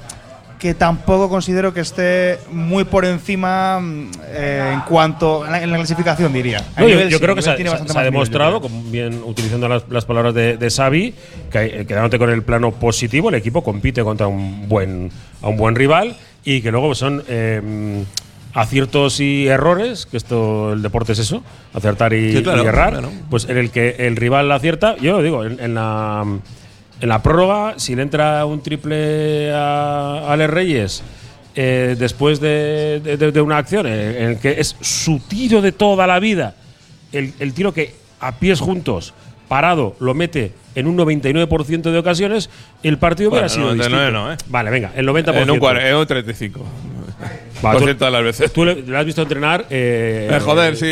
que tampoco considero que esté muy por encima mm, eh, en cuanto en la, en la clasificación diría. No, yo, nivel yo sí, creo que se, ha- tiene se ha- bastante se ha más nivel, yo demostrado, bien utilizando las, las palabras de, de Xavi, que eh, quedándote con el plano positivo, el equipo compite contra un buen, a un buen rival y que luego son eh, aciertos y errores, que esto el deporte es eso, acertar y, Sí, claro, y errar, claro. pues en el que el rival acierta, yo lo digo, en, en la, en la prórroga, si le entra un triple a, a Alex Reyes eh, después de, una acción en, que es su tiro de toda la vida, el tiro que a pies juntos, parado, lo mete en un 99% de ocasiones, el partido hubiera Bueno, sido 99 distinto. no, ¿eh? Vale, venga, el 90%. En un, cuar- en un 35. Va, Por tú- cierto, de las veces. Tú le, le has visto entrenar. eh, Eh, joder, si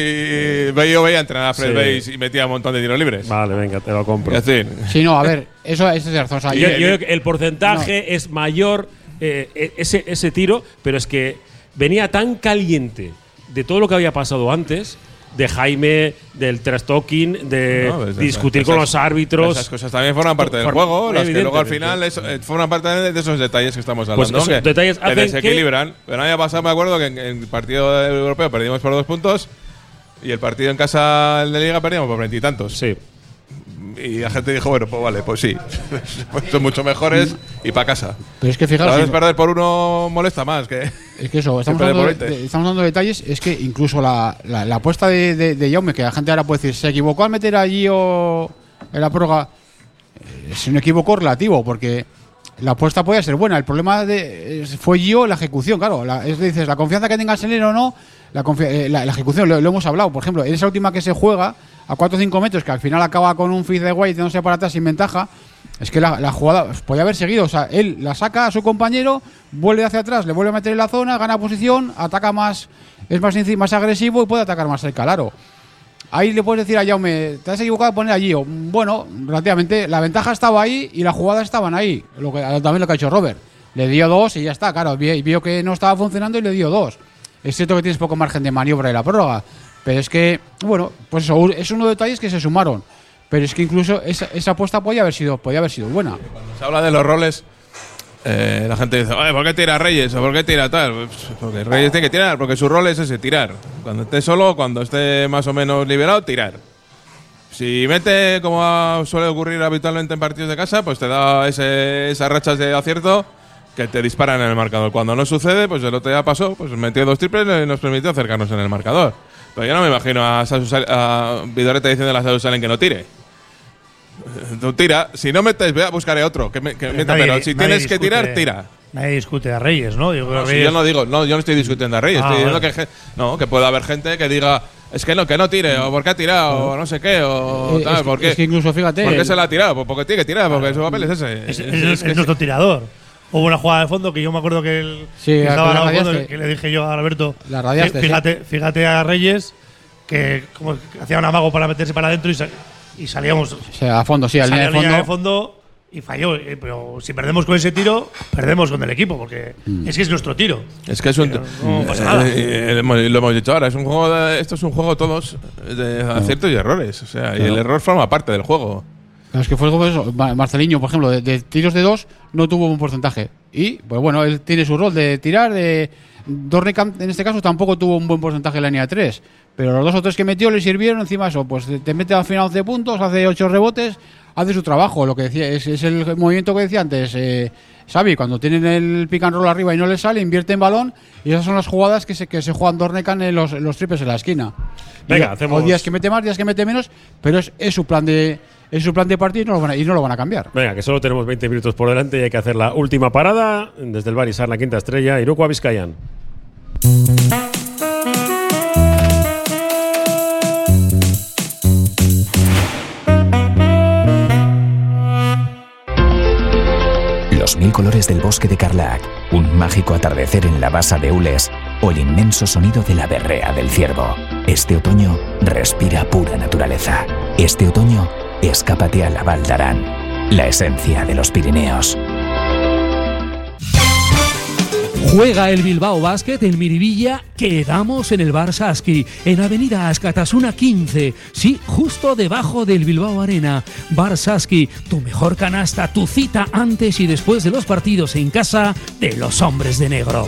ve- yo veía entrenar a Fred Sí. Bates y metía un montón de tiros libres. Vale, venga, te lo compro. Es decir, Sí, no, a ver, eso, eso es razón. O sea, Yo, yo- creo que el porcentaje es mayor eh, e- ese, ese tiro, pero es que venía tan caliente de todo lo que había pasado antes, de Jaime, del trash talking, de No, pues, discutir esas- con los árbitros. Esas cosas también forman parte del juego, las que luego al final eso, eh, forman parte de esos detalles que estamos Pues hablando. esos que, detalles que desequilibran. Pero el año pasado me acuerdo que en, en el partido europeo perdimos por dos puntos y el partido en casa de Liga perdíamos por veintitantos. Sí. Y la gente dijo, bueno, pues vale, pues sí. Pues son mucho mejores y para casa. pero es que A fijaros, perder por uno molesta más que. es que eso, estamos hablando, de de, de detalles, es que incluso la, la, la apuesta de, de, de Jaume, que la gente ahora puede decir, se equivocó al meter allí o en la prórroga, eh, es un equivoco relativo, porque la apuesta puede ser buena. El problema de, fue yo la ejecución, claro. La, es dices, la confianza que tengas en él o no, la, eh, la, la ejecución, lo, lo hemos hablado. Por ejemplo, en esa última que se juega a 4 o 5 metros, que al final acaba con un feed de White no sé para atrás sin ventaja, es que la, la jugada podía haber seguido. O sea, él la saca a su compañero, vuelve hacia atrás, le vuelve a meter en la zona, gana posición, ataca más, es más, más agresivo y puede atacar más cerca, claro. Ahí le puedes decir a Jaume, te has equivocado de poner allí. Bueno, relativamente, la ventaja estaba ahí y las jugadas estaban ahí. Lo que, también lo que ha hecho Robert. Le dio dos y ya está, claro. vi- Vio que no estaba funcionando y le dio dos. Es cierto que tienes poco margen de maniobra en la prórroga. Pero es que, bueno, pues eso, es uno de los detalles que se sumaron. Pero es que incluso esa, apuesta podía haber sido, podía haber sido buena. Se habla de los roles. eh, la gente dice, "Oye, ¿por qué tira Reyes? ¿O por qué tira tal? Pues porque Reyes tiene que tirar, porque su rol es ese, tirar. Cuando esté solo, cuando esté más o menos liberado, tirar. Si mete, como suele ocurrir habitualmente en partidos de casa, pues te da ese- esas rachas de acierto que te disparan en el marcador. Cuando no sucede, pues el otro día pasó, pues metió dos triples y nos permitió acercarnos en el marcador. Pero yo no me imagino a, Sasu Sal- a Vidoreta diciendo a Sasu Salen que no tire. Tú tira, si no metes, ve a buscaré otro. Que me- que meta, Nadie- pero si tienes que tirar, tira. Nadie discute a Reyes, ¿no? Yo creo No, que si Reyes- yo no digo, no, yo no estoy discutiendo a Reyes, Ah, estoy diciendo que, no, que puede haber gente que diga, es que no, que no tire, o porque ha tirado, o no sé qué, o Eh, tal, es, que, ¿por qué? es que incluso, fíjate. ¿Por qué el- se la ha tirado? Pues porque tiene que tirar, porque su papel es ese. es, es- Es- es es que- nuestro tirador. Hubo una jugada de fondo que yo me acuerdo que, el, Sí, que la- estaba la fondo, que le dije yo a Alberto. La radiaste, "Fí- Fíjate, fíjate a Reyes que como que hacía un amago para meterse para adentro y, sa- y salíamos. O sea, a fondo, sí, al línea de línea fondo. fondo y falló. Eh, Pero si perdemos con ese tiro, perdemos con el equipo, porque Mm. es que es nuestro tiro. Es que es un. Pero no pasa nada. eh, eh, hemos- lo hemos dicho ahora, es un juego de- esto es un juego todos de aciertos y errores. O sea, y el error forma parte del juego. Es que fue eso. Ma- Marceliño, por ejemplo, de, de tiros de dos no tuvo un porcentaje. Y, pues bueno, él tiene su rol de tirar. De Dornekamp, en este caso, tampoco tuvo un buen porcentaje en la línea de tres. Pero los dos o tres que metió le sirvieron encima eso. Pues te mete al final 11 puntos, hace 8 rebotes, hace su trabajo. Lo que decía es, es el movimiento que decía antes. Eh, Xavi, cuando tienen el pick and roll arriba y no le sale, invierte en balón. Y esas son las jugadas que se, que se juegan Dornekan en los, los triples en la esquina. Venga, Y- hacemos- o días que mete más, días que mete menos, pero es, es su plan de es su plan de partido y no, lo van a, y no lo van a cambiar. Venga, que solo tenemos 20 minutos por delante y hay que hacer la última parada desde el Barisar, la quinta estrella, Iruko Vizcayan. Los mil colores del bosque de Carlac, un mágico atardecer en la basa de Ules o el inmenso sonido de la berrea del ciervo. Este otoño respira pura naturaleza. Este otoño escápate a la Val d'Aran, la esencia de los Pirineos. Juega el Bilbao Basket en Miribilla. Quedamos en el Bar Saski, en Avenida Ascatasuna 15. Sí, justo debajo del Bilbao Arena. Bar Saski, tu mejor canasta, tu cita antes y después de los partidos en casa de los hombres de negro.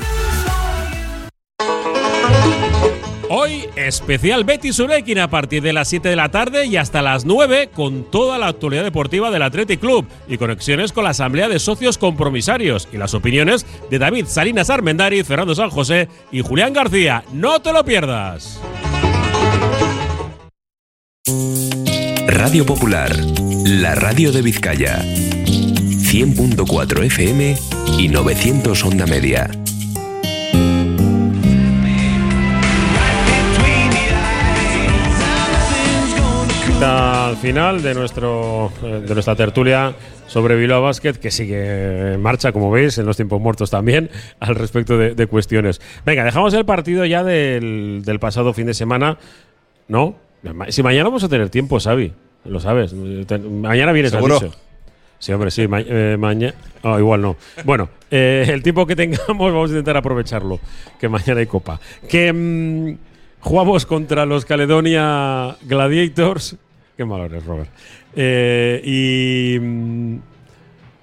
Hoy, especial Betty Surekin a partir de las 7 de la tarde y hasta las 9 con toda la actualidad deportiva del Athletic Club y conexiones con la Asamblea de Socios Compromisarios y las opiniones de David Salinas Armendari, Fernando San José y Julián García. ¡No te lo pierdas! Radio Popular, la radio de Vizcaya. 100.4 FM y 900 onda media. Al final de, nuestro, eh, de nuestra tertulia sobre Bilbao Basket, que sigue en marcha, como veis, en los tiempos muertos también, al respecto de, de cuestiones. Venga, dejamos el partido ya del, del pasado fin de semana, ¿no? Si mañana vamos a tener tiempo, Xavi, lo sabes. Te- Mañana vienes, dicho. Sí, hombre, sí. mañana. igual no. Bueno, eh, el tiempo que tengamos vamos a intentar aprovecharlo. Que mañana hay copa. Que mm, jugamos contra los Caledonia Gladiators. Qué malo eres, Robert. Eh, y mm,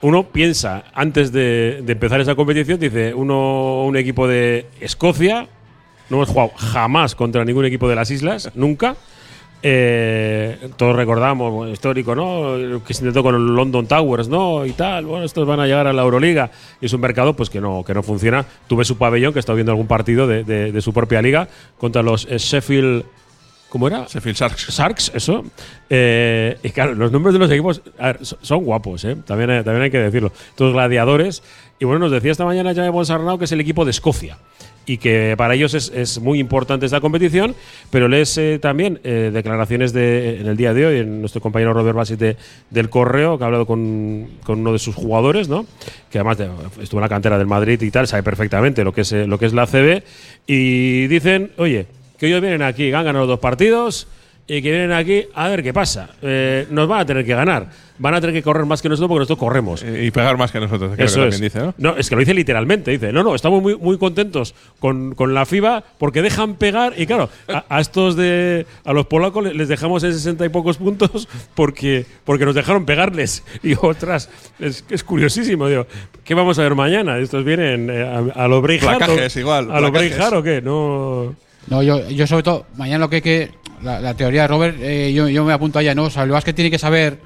uno piensa, antes de, de empezar esa competición, dice, uno, un equipo de Escocia. No hemos jugado jamás contra ningún equipo de las islas, nunca. Eh, todos recordamos, bueno, histórico, ¿no? Que se intentó con el London Towers, ¿no? Y tal. Bueno, estos van a llegar a la Euroliga. Y es un mercado pues que no, que no funciona. Tuve su pabellón, que he estado viendo algún partido de, de- de su propia liga, contra los eh, Sheffield. ¿Cómo era? Sheffield Sharks. Sharks, eso. Eh, y claro, los nombres de los equipos a ver, so- son guapos, ¿eh? También, hay- también hay que decirlo. Todos gladiadores. Y bueno, nos decía esta mañana ya Bonsarnau que es el equipo de Escocia. Y que para ellos es, es muy importante esta competición, pero lees eh, también eh, declaraciones de, en el día de hoy, en nuestro compañero Robert Basit de- del Correo, que ha hablado con, con uno de sus jugadores, ¿no? que además de- estuvo en la cantera del Madrid y tal, sabe perfectamente lo que es, eh, lo que es la CB. Y dicen, oye, que ellos vienen aquí, han ganado dos partidos y que vienen aquí a ver qué pasa. Eh, nos van a tener que ganar. Van a tener que correr más que nosotros porque nosotros corremos. Y pegar más que nosotros, creo Eso que es. también dice, ¿no? es que lo dice literalmente. Dice, no, no, estamos muy, muy contentos con, con la FIBA porque dejan pegar. Y claro, a, a estos de. A los polacos le- les dejamos en 60 y pocos puntos porque, porque nos dejaron pegarles. Y otras, es, es curiosísimo. Digo, ¿qué vamos a ver mañana? ¿Estos vienen eh, a, a lo Breijard? Placajes igual, ¿A lo placajes. Breijard o qué? No. No, yo, yo sobre todo, mañana lo que hay que. La, teoría de Robert, eh, yo, yo me apunto allá, ¿no? O sea, el básquet tiene que saber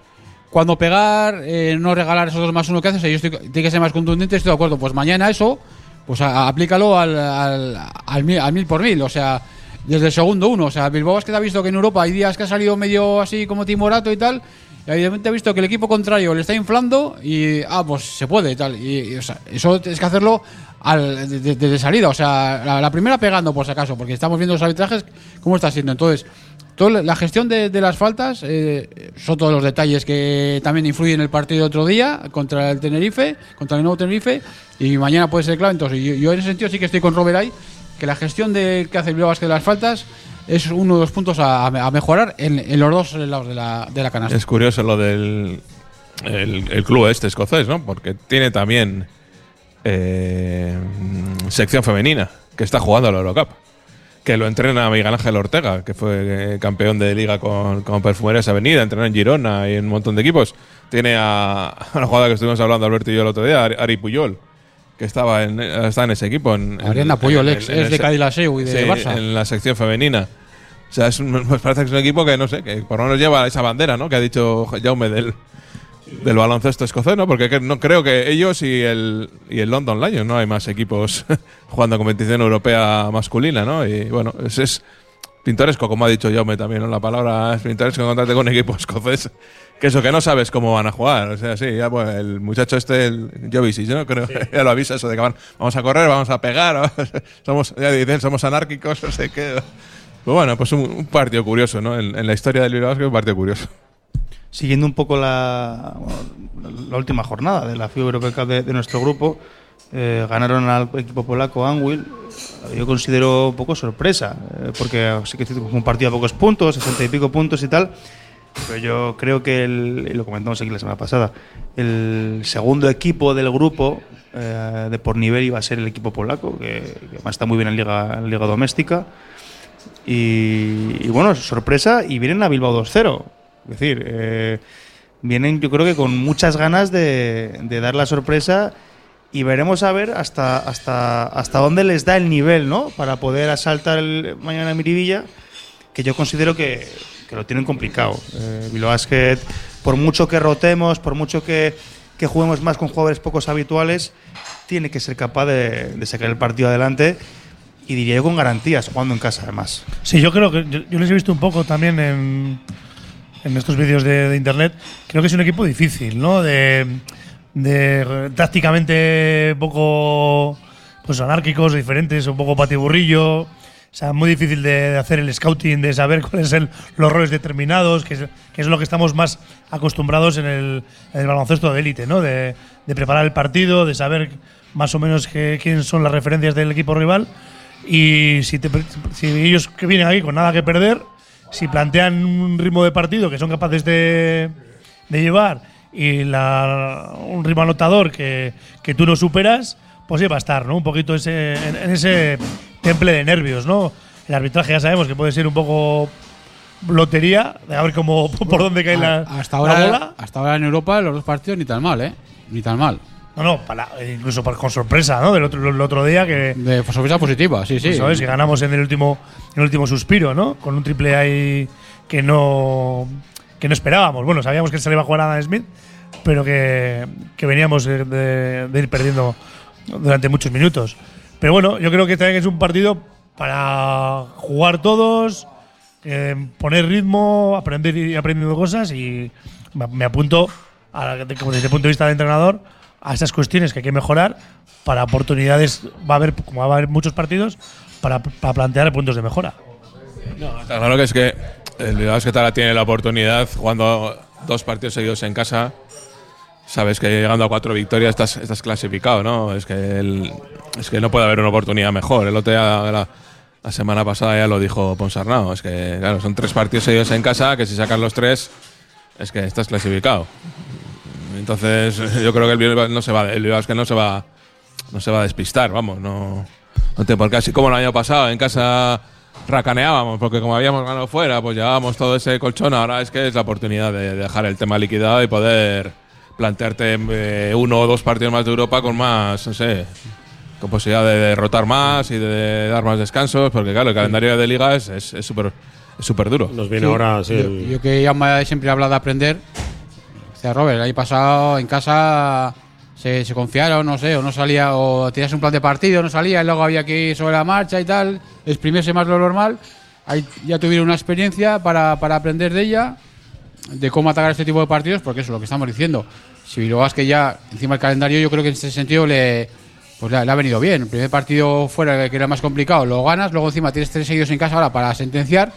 cuándo pegar, eh, no regalar esos dos más uno que haces. Yo estoy, tiene que ser más contundente, estoy de acuerdo. Pues mañana eso, pues a- aplícalo al, al, al mil, al mil por mil. O sea, desde el segundo uno. O sea, Bilbao Basket ha visto que en Europa hay días que ha salido medio así como timorato y tal. Y evidentemente ha visto que el equipo contrario le está inflando y, ah, pues se puede tal. Y, y, o sea, eso tienes que hacerlo al, de- de- desde salida. O sea, la, la primera pegando por si acaso, porque estamos viendo los arbitrajes, cómo está siendo. Entonces, toda la gestión de, de las faltas eh, son todos los detalles que también influyen en el partido de otro día contra el Tenerife, contra el nuevo Tenerife, y mañana puede ser clave. Entonces, yo, yo en ese sentido sí que estoy con Robert ahí, que la gestión de que hace Bilbao de las faltas es uno de los puntos a, mejorar en, los dos lados de la, de la canasta. Es curioso lo del el, club este escocés, ¿no? Porque tiene también eh, sección femenina que está jugando a la Eurocup. Que lo entrena Miguel Ángel Ortega, que fue eh, campeón de liga con, con Perfumerías Avenida, entrenó en Girona y en un montón de equipos. Tiene a, a una jugadora que estuvimos hablando Alberto y yo el otro día, Ari Puyol, que estaba en, está en ese equipo. En, Ariadna Puyol, ex- es de Laseu y de sí, Barça. En la sección femenina. O sea, es un- me parece que es un equipo que, no sé, que por lo menos lleva esa bandera, ¿no? Que ha dicho Jaume del, del baloncesto escocés, ¿no? Porque que- no creo que ellos y el, y el London Lions, ¿no? Hay más equipos jugando competición europea masculina, ¿no? Y bueno, es, es pintoresco, como ha dicho Jaume también, ¿no? La palabra es pintoresco encontrarte con equipo escocés. Que eso, que no sabes cómo van a jugar. O sea, sí, ya pues, el muchacho este, el Jovicic, ¿no? Creo ya lo avisa eso de que van, vamos a correr, vamos a pegar, somos, ya dicen, somos anárquicos, no sé qué. Pues bueno, pues un, un partido curioso, ¿no? En, en la historia del Bilbao Basket, un partido curioso. siguiendo un poco la, la última jornada de la FIBA European Cup de, de nuestro grupo, eh, ganaron al equipo polaco Anwil. Yo considero un poco sorpresa, eh, porque sí que un partido a pocos puntos, 60 y pico puntos y tal. Pero yo creo que, el, y lo comentamos aquí la semana pasada, el segundo equipo del grupo eh, de por nivel iba a ser el equipo polaco, que, además está muy bien en liga, en liga doméstica. Y, bueno, sorpresa, y vienen a Bilbao 2-0. Es decir, eh, vienen yo creo que con muchas ganas de dar la sorpresa y veremos a ver hasta, hasta, hasta dónde les da el nivel, ¿no? Para poder asaltar el, mañana Miribilla, que yo considero que, que lo tienen complicado. Eh, Bilbao Basket, por mucho que rotemos, por mucho que, que juguemos más con jugadores pocos habituales, tiene que ser capaz de, de sacar el partido adelante y diría yo con garantías, jugando en casa además. Sí, yo creo que yo, yo les he visto un poco también en, en estos vídeos de, de internet. Creo que es un equipo difícil, ¿no? De, de tácticamente poco pues anárquicos, diferentes, un poco patiburrillo. O sea, muy difícil de, hacer el scouting, de saber cuáles son los roles determinados, que es, que es lo que estamos más acostumbrados en el, en el baloncesto de élite, ¿no? De, preparar el partido, de saber más o menos qué, quiénes son las referencias del equipo rival. Y si, te- si ellos que vienen aquí con nada que perder, si plantean un ritmo de partido que son capaces de llevar y la, un ritmo anotador que, que tú no superas, pues ahí va a estar, ¿no? Un poquito ese, en, en ese temple de nervios, ¿no? El arbitraje ya sabemos que puede ser un poco lotería, de a ver cómo, por dónde cae la, hasta la ahora, bola. hasta ahora en Europa los dos partidos ni tan mal, ¿eh? Ni tan mal. No, no, para, incluso con sorpresa, ¿no? Del otro, el otro día que. De sorpresa positiva, sí, sí. Eso es, que ganamos en el último, en el último suspiro, ¿no? Con un triple ahí que no, que no esperábamos. Bueno, sabíamos que se le iba a jugar a Adam Smith, pero que, que veníamos de, ir perdiendo durante muchos minutos. Pero bueno, yo creo que también es un partido para jugar todos, eh, poner ritmo, aprender y aprendiendo cosas y me, apunto, desde el punto de vista del entrenador, a esas cuestiones que hay que mejorar para oportunidades, va a haber, como va a haber muchos partidos, para, para plantear puntos de mejora. Está claro que es que el Bilbao Basket ahora tiene la oportunidad, jugando dos partidos seguidos en casa, sabes que llegando a cuatro victorias estás, clasificado, ¿no? Es que, es que no puede haber una oportunidad mejor. El otro día la, La semana pasada ya lo dijo Ponsarnau. Es que, claro, son tres partidos seguidos en casa, que si sacas los tres, es que estás clasificado. Entonces, yo creo que el Bilbao no se va, el Bilbao que no se va, no se va a despistar, vamos, no, no te, porque así como el año pasado en casa racaneábamos, porque como habíamos ganado fuera, pues llevábamos todo ese colchón, ahora es que es la oportunidad de dejar el tema liquidado y poder plantearte eh, uno o dos partidos más de Europa con más, no sé, con posibilidad de derrotar más y de dar más descansos, porque claro, el calendario de liga es súper es súper duro. Nos viene Sí, ahora, sí, yo, el- yo que ya me- siempre he hablado de aprender. Decía Robert, el año pasado en casa se, se confiaron, no sé, o no salía, o tenías un plan de partido, no salía, y luego había que ir sobre la marcha y tal, exprimirse más lo normal. Ahí ya tuvieron una experiencia para, para aprender de ella, de cómo atacar este tipo de partidos, porque eso es lo que estamos diciendo. Si lo vas que ya encima el calendario, yo creo que en ese sentido le, pues le, le ha venido bien. El primer partido fuera, que era más complicado, lo ganas, luego encima tienes tres seguidos en casa ahora para sentenciar.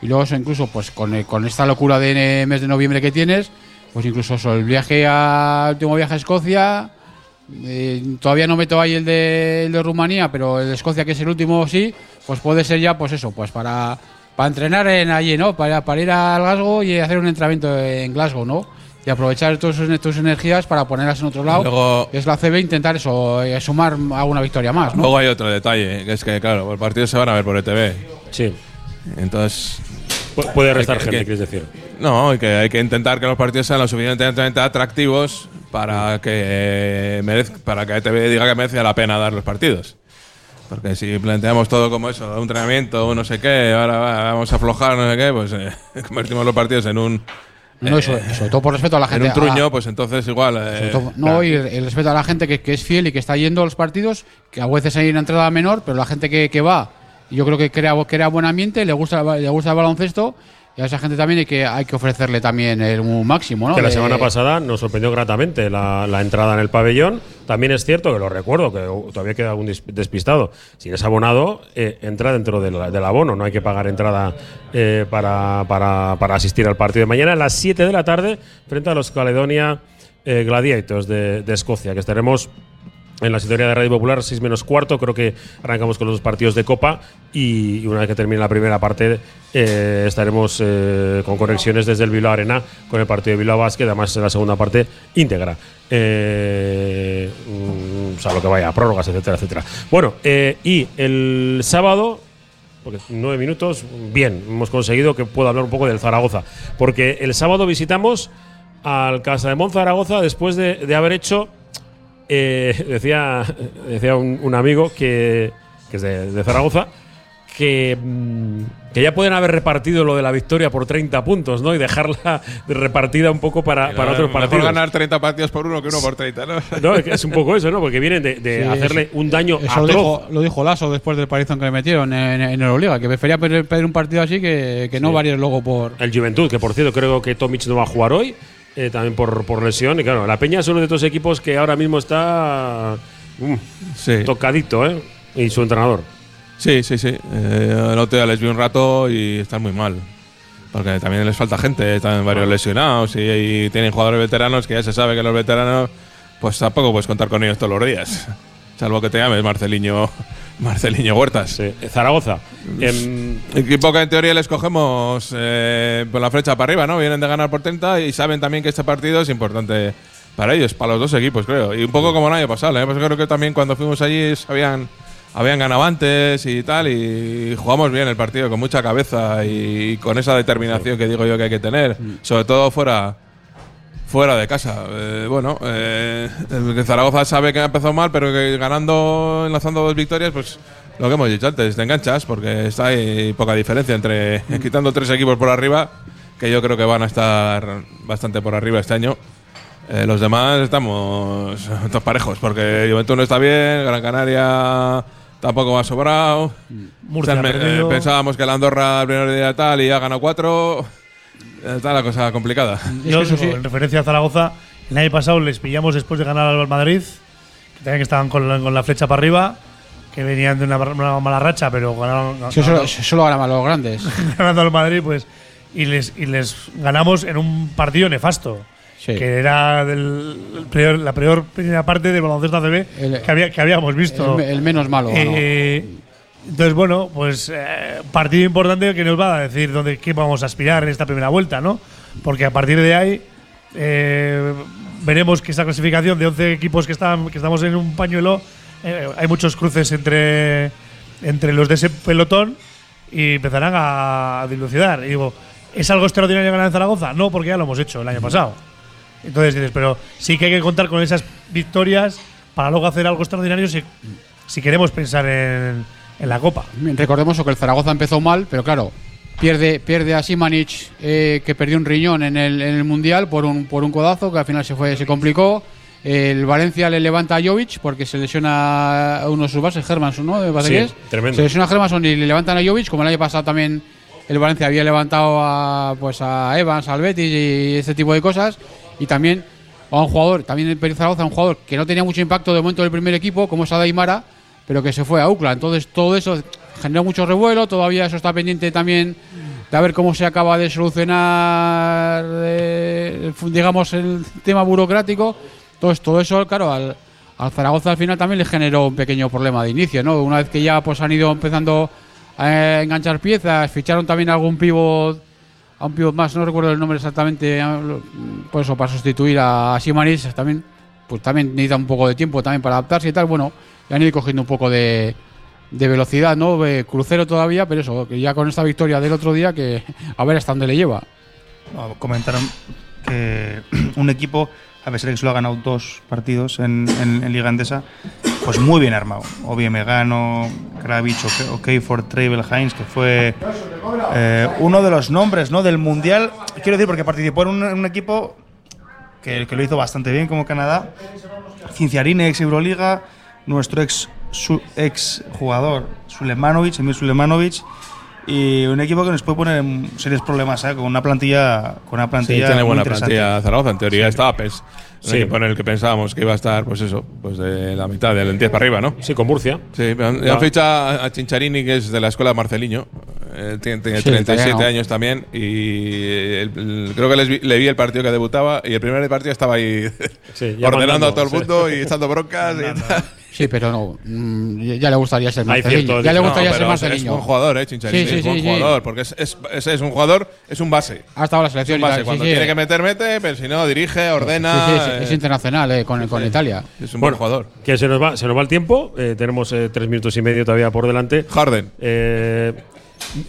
Y luego eso incluso pues con, con esta locura de mes de noviembre que tienes, pues incluso eso, el viaje a último viaje a Escocia, eh, todavía no meto ahí el de, el de Rumanía, pero el de Escocia que es el último sí, pues puede ser ya pues eso, pues para, para entrenar en allí, ¿no? Para, para ir al Glasgow y hacer un entrenamiento en Glasgow, ¿no? Y aprovechar todas tus, tus energías para ponerlas en otro lado. Luego- que es la CB intentar eso, eh, sumar alguna victoria más, ¿no? Luego hay otro detalle, que es que, claro, los partidos se van a ver por ETV. Sí. Entonces. Pu- puede restar que- gente, que- quieres decir. No, hay que, hay que intentar que los partidos sean lo suficientemente atractivos para que, merez- para que ETV diga que merece la pena dar los partidos. Porque si planteamos todo como eso, un entrenamiento, un no sé qué, ahora va, vamos a aflojar, no sé qué, pues eh, convertimos los partidos en un. No, y sobre, eh, sobre todo por respeto a la en gente. un truño, a- pues entonces igual. eh, todo- no, y el, el respeto a la gente que, que es fiel y que está yendo a los partidos, que a veces hay una entrada menor, pero la gente que, que va, yo creo que crea, crea buen ambiente, le gusta, le gusta el baloncesto, y a esa gente también hay que, hay que ofrecerle también el, un máximo, ¿no? Que la semana pasada nos sorprendió gratamente la, la entrada en el pabellón. También es cierto que lo recuerdo, que uh, todavía queda algún despistado. Si eres abonado, eh, entra dentro del, del abono. No hay que pagar entrada eh, para, para- para asistir al partido de mañana a las 7 de la tarde frente a los Caledonia eh, Gladiators de, de Escocia, que estaremos en la sintonía de Radio Popular, 6 menos cuarto. Creo que arrancamos con los dos partidos de Copa y, una vez que termine la primera parte eh, estaremos eh, con conexiones desde el Bilbao Arena con el partido de Bilbao Basket, además en la segunda parte íntegra. Eh, mm, o sea, lo que vaya, prórrogas, etcétera, etcétera. Bueno, y el sábado porque nueve minutos, bien, hemos conseguido que pueda hablar un poco del Zaragoza. Porque el sábado visitamos al Casa de Zaragoza después de, de haber hecho, eh, decía, decía un, un amigo que, que es de, de Zaragoza, que, mm, que ya pueden haber repartido lo de la victoria por 30 puntos, ¿no? Y dejarla repartida un poco para, para otros mejor partidos. ganar 30 partidos por uno que uno por 30, ¿no? No, es un poco eso, ¿no? Porque vienen de, de Sí, hacerle un daño Eso lo dijo, lo dijo Lasso después del palizón que le metieron en, en Euroliga, que prefería perder, perder un partido así que, que no Sí. varios luego por. El Juventud, que por cierto creo que Tomic no va a jugar hoy, eh, también por, por lesión. Y claro, la Peña es uno de estos equipos que ahora mismo está Sí. tocadito, ¿eh? Y su entrenador. Sí, sí, sí. Eh, el otro día les vi un rato y están muy mal. Porque también les falta gente, están varios lesionados y, y tienen jugadores veteranos que ya se sabe que los veteranos, pues tampoco puedes contar con ellos todos los días. Salvo que te llames Marceliño, Marceliño Huertas. Sí. Zaragoza. Em, Equipo que en teoría les cogemos eh, por la flecha para arriba, ¿no? Vienen de ganar por 30 y saben también que este partido es importante para ellos, para los dos equipos, creo. Y un poco como el año pasado, ¿eh? Pues creo que también cuando fuimos allí sabían, habían ganado antes y tal, y jugamos bien el partido con mucha cabeza y con esa determinación que digo yo que hay que tener, sobre todo fuera fuera de casa. Eh, bueno, eh, el Zaragoza sabe que ha empezado mal, pero que ganando, enlazando dos victorias, pues lo que hemos dicho antes, te enganchas porque está ahí poca diferencia entre quitando tres equipos por arriba, que yo creo que van a estar bastante por arriba este año. Eh, los demás estamos todos parejos, porque Juventud no está bien, Gran Canaria tampoco va sobrado. Murcia O sea, ha eh, pensábamos que la Andorra el primer día tal y ha ganado cuatro. Está la cosa complicada. Yo, sí. en referencia a Zaragoza, el año pasado les pillamos después de ganar al Madrid, que también que estaban con la, con la flecha para arriba, que venían de una, una mala racha, pero ganaron, eso, ganaron- eso lo ganan los grandes. ganando al Madrid, pues, y les, y les ganamos en un partido nefasto. Sí. Que era del, el peor- la peor primera parte de baloncesto ACB El- que, había, que habíamos visto. El, el menos malo. Eh, Entonces, bueno, pues eh, partido importante que nos va a decir dónde qué vamos a aspirar en esta primera vuelta, ¿no? Porque a partir de ahí eh, veremos que esa clasificación de 11 equipos que, están, que estamos en un pañuelo, eh, hay muchos cruces entre, entre los de ese pelotón y empezarán a dilucidar. Y digo, ¿es algo extraordinario ganar en Zaragoza? No, porque ya lo hemos hecho el año pasado. Entonces dices, pero sí que hay que contar con esas victorias para luego hacer algo extraordinario si, si queremos pensar en, en la Copa. Recordemos que el Zaragoza empezó mal, pero claro, pierde, pierde a Simanic, eh, que perdió un riñón en el, en el Mundial por un, por un codazo, que al final se fue se complicó. El Valencia le levanta a Jovic porque se lesiona a uno de sus bases, Germanson, ¿no? Parece Sí, tremendo. Se lesiona a Germanson y le levantan a Jovic, como el año pasado también el Valencia había levantado a, pues a Evans, al Betis y ese tipo de cosas. Y también a un jugador, también el Pérez Zaragoza, un jugador que no tenía mucho impacto de momento del primer equipo, como es Adaimara, pero que se fue a UCLA. Entonces todo eso generó mucho revuelo, todavía eso está pendiente también de a ver cómo se acaba de solucionar, eh, digamos, el tema burocrático. Entonces todo eso, claro, al, al Zaragoza al final también le generó un pequeño problema de inicio, ¿no? Una vez que ya pues han ido empezando a enganchar piezas, ficharon también algún pivot, a un pivot más, no recuerdo el nombre exactamente, por eso para sustituir a Simanis también, pues también necesita un poco de tiempo también para adaptarse y tal. Bueno, ya han ido cogiendo un poco de, de velocidad, ¿no? Eh, crucero todavía, pero eso, que ya con esta victoria del otro día, que a ver hasta dónde le lleva. Comentaron que un equipo, a pesar de que solo ha ganado dos partidos en, en- Liga Endesa, pues muy bien armado. Obvio Megano, Kravich, OK Okeyford, Travel Hines, que fue eh, uno de los nombres ¿no? del Mundial. Quiero decir, porque participó en un, equipo que, lo hizo bastante bien, como Canadá. Cinciarine, ex Euroliga, nuestro ex, su- ex jugador, Sulemanovic, Emil Sulemanovic. Y un equipo que nos puede poner en serios problemas, ¿eh? con una plantilla, con una Sí, plantilla tiene muy buena plantilla Zaragoza. En teoría estaba PES. Un Sí. equipo en el que pensábamos que iba a estar, pues eso, pues de la mitad, del 10 para arriba, ¿no? Sí, con Murcia. Sí, pero han, Va. han fichado a- Chincharini, que es de la escuela de Marceliño. Eh, tiene tiene Sí, 37 italiano. años también. Y el- el- creo que les vi- le vi el partido que debutaba. Y el primer partido estaba ahí Sí, ordenando mandando, a todo el sí. mundo y echando broncas. y tal. Sí, pero no, mm, ya le gustaría ser cierto- Ya le gustaría No, ser pero es- buen jugador, ¿eh? Chincharini. Sí, sí, es buen sí, sí. jugador. Porque es, es, es- es un jugador, es un base. Ha estado la Es selección un base. Cuando sí. tiene que meter, mete. Pero si no, dirige, ordena. Sí, sí, es, eh, internacional eh, con, con Italia. es un Bueno, buen jugador. Que se nos va, se nos va el tiempo. eh, tenemos eh, tres minutos y medio todavía por delante. Harden. Eh,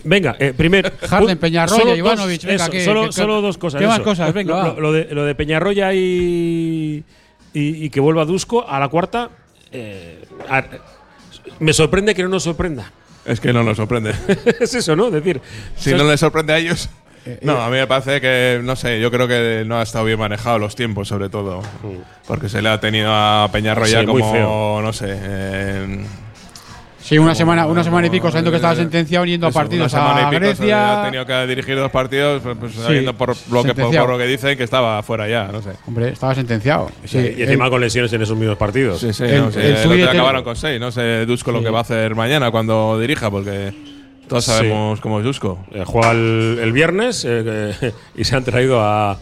venga, eh, primer. Harden, Peñarroya, Ivanovic, venga, eso, que- solo, que- solo dos cosas. ¿qué más eso. cosas? Venga, lo de, lo de Peñarroya y, y, y que vuelva Dusko a la cuarta. Eh, a- me sorprende que no nos sorprenda. Es que no nos sorprende. es eso, ¿no? Es decir, Si no les sorprende a ellos. Eh, No, a mí me parece que, no sé, yo creo que no ha estado bien manejado los tiempos, sobre todo. Mm. Porque se le ha tenido a Peñarroya Sí, como, feo. no sé. eh, Sí, una semana, una semana y pico sabiendo que estaba sentenciado yendo a partidos una semana a y pico, Grecia. Ha tenido que dirigir dos partidos, pues, pues, sabiendo por lo, que, por, lo que dicen que estaba fuera ya, no sé. Hombre, estaba sentenciado. Sí, y encima el- con lesiones en esos mismos partidos. Sí, sí, El- no, sí, el el otro tuit día de- acabaron con seis. No sé Dusko lo que va a hacer mañana cuando dirija, porque todos Sí. sabemos cómo es Dusko. Eh, juega el, el viernes eh, que- y se han traído a,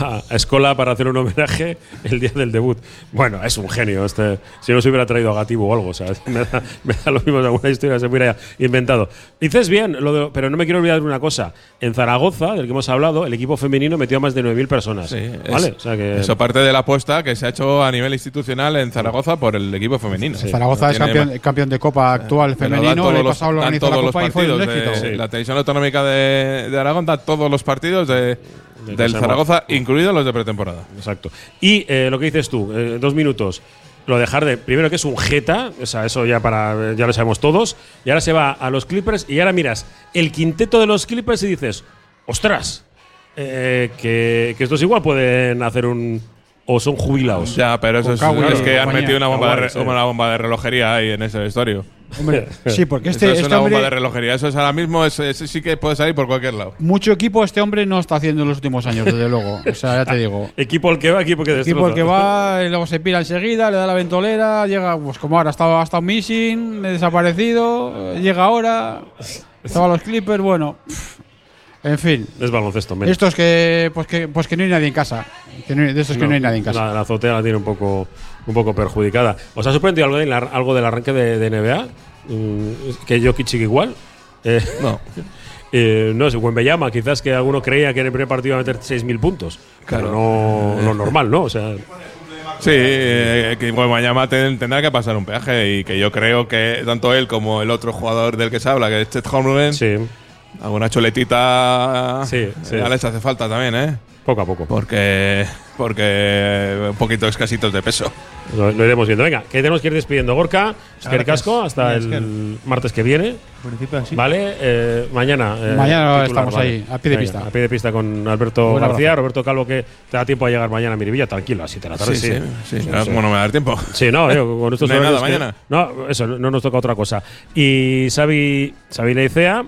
a, Escola para hacer un homenaje el día del debut. Bueno, es un genio. Este, si no se hubiera traído a Gatibu o algo, o sea, me, da, me da lo mismo de alguna historia se hubiera inventado. Dices bien, lo de- pero no me quiero olvidar de una cosa. En Zaragoza, del que hemos hablado, el equipo femenino metió a más de 9.000 personas. Sí, ¿Vale? es- o sea que, Eso parte de la apuesta que se ha hecho a nivel institucional en Zaragoza por el equipo femenino. Zaragoza es Tiene campeón, campeón de Copa actual Pero dan femenino. todos El pasado lo organizó la Copa y fue un partidos de- éxito. La televisión autonómica de, de Aragón da todos los partidos de, del Zaragoza, incluidos los de pretemporada. Exacto. Y eh, lo que dices tú, eh, dos minutos. Lo de Harden, primero que es un jeta, o sea, eso ya para ya lo sabemos todos. Y ahora se va a los Clippers y ahora miras el quinteto de los Clippers y dices, ostras, eh, que, que estos igual pueden hacer un o son jubilados. Ya, pero eso es, es que han metido una bomba, de, una bomba de relojería ahí en ese vestuario. Hombre, sí, porque este, es este una bomba de hombre. relojería. Eso es ahora mismo, es, es- sí que puede salir por cualquier lado. Mucho equipo este hombre no está haciendo en los últimos años, desde luego. O sea, ya te digo. Equipo el que va, equipo que destroza. Equipo el que va, y luego se pira enseguida, le da la ventolera, llega, pues como ahora, ha estado, ha estado missing, desaparecido, llega ahora, estaba los Clippers, bueno. En fin. Es baloncesto. Estos que pues que pues que no hay nadie en casa. Que no de estos que no hay nadie en casa. La, la azotea la tiene un poco, un poco perjudicada. ¿Os ha sorprendido algo, algo del arranque de, de NBA? mm, que Jokic sigue igual. Eh, No. eh, no sé, Wembeyama, quizás que alguno creía que en el primer partido iba a meter 6.000 puntos. Claro. Pero no lo normal, ¿no? O sea, Sí, eh, que ten- tendrá que pasar un peaje y que yo creo que tanto él como el otro jugador del que se habla, que es Chet Holmgren, sí, alguna chuletita Sí, sí. hace falta también, ¿eh? Poco a poco. Porque, porque un poquito escasitos de peso. Lo, lo iremos viendo. Venga, que tenemos que ir despidiendo. Gorka, Esker Casco, hasta Gracias. el martes que viene. En principio así. Vale, eh, mañana. eh, Mañana titular, estamos vale. ahí, a pie de Venga, pista. A pie de pista con Alberto abrazo. García, Roberto Calvo, que te da tiempo a llegar mañana a Miribilla, tranquilo, a 7 de la tarde. Sí, Sí, sí, sí. Ahora, ¿Cómo no me va a dar tiempo? Sí, no, eh, con estos No hay nada que- mañana. No, eso, no nos toca otra cosa. Y Xavi, Xavi Leicea,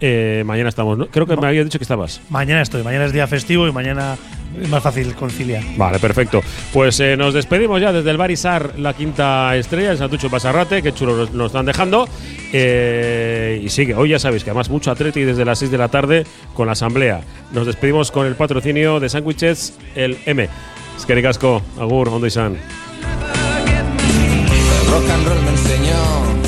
eh, mañana estamos, ¿no? Creo que me había dicho que estabas. Mañana estoy, mañana es día festivo y mañana es más fácil conciliar. Vale, perfecto. Pues eh, nos despedimos ya desde el Barisar, la quinta estrella, el Santucho Pasarrate, que chulo nos, nos están dejando. Eh, y sigue, hoy ya sabéis que además mucho atleti desde las 6 de la tarde con la asamblea. Nos despedimos con el patrocinio de Sándwiches, el M. Es que ricasco, agur, ondo izan.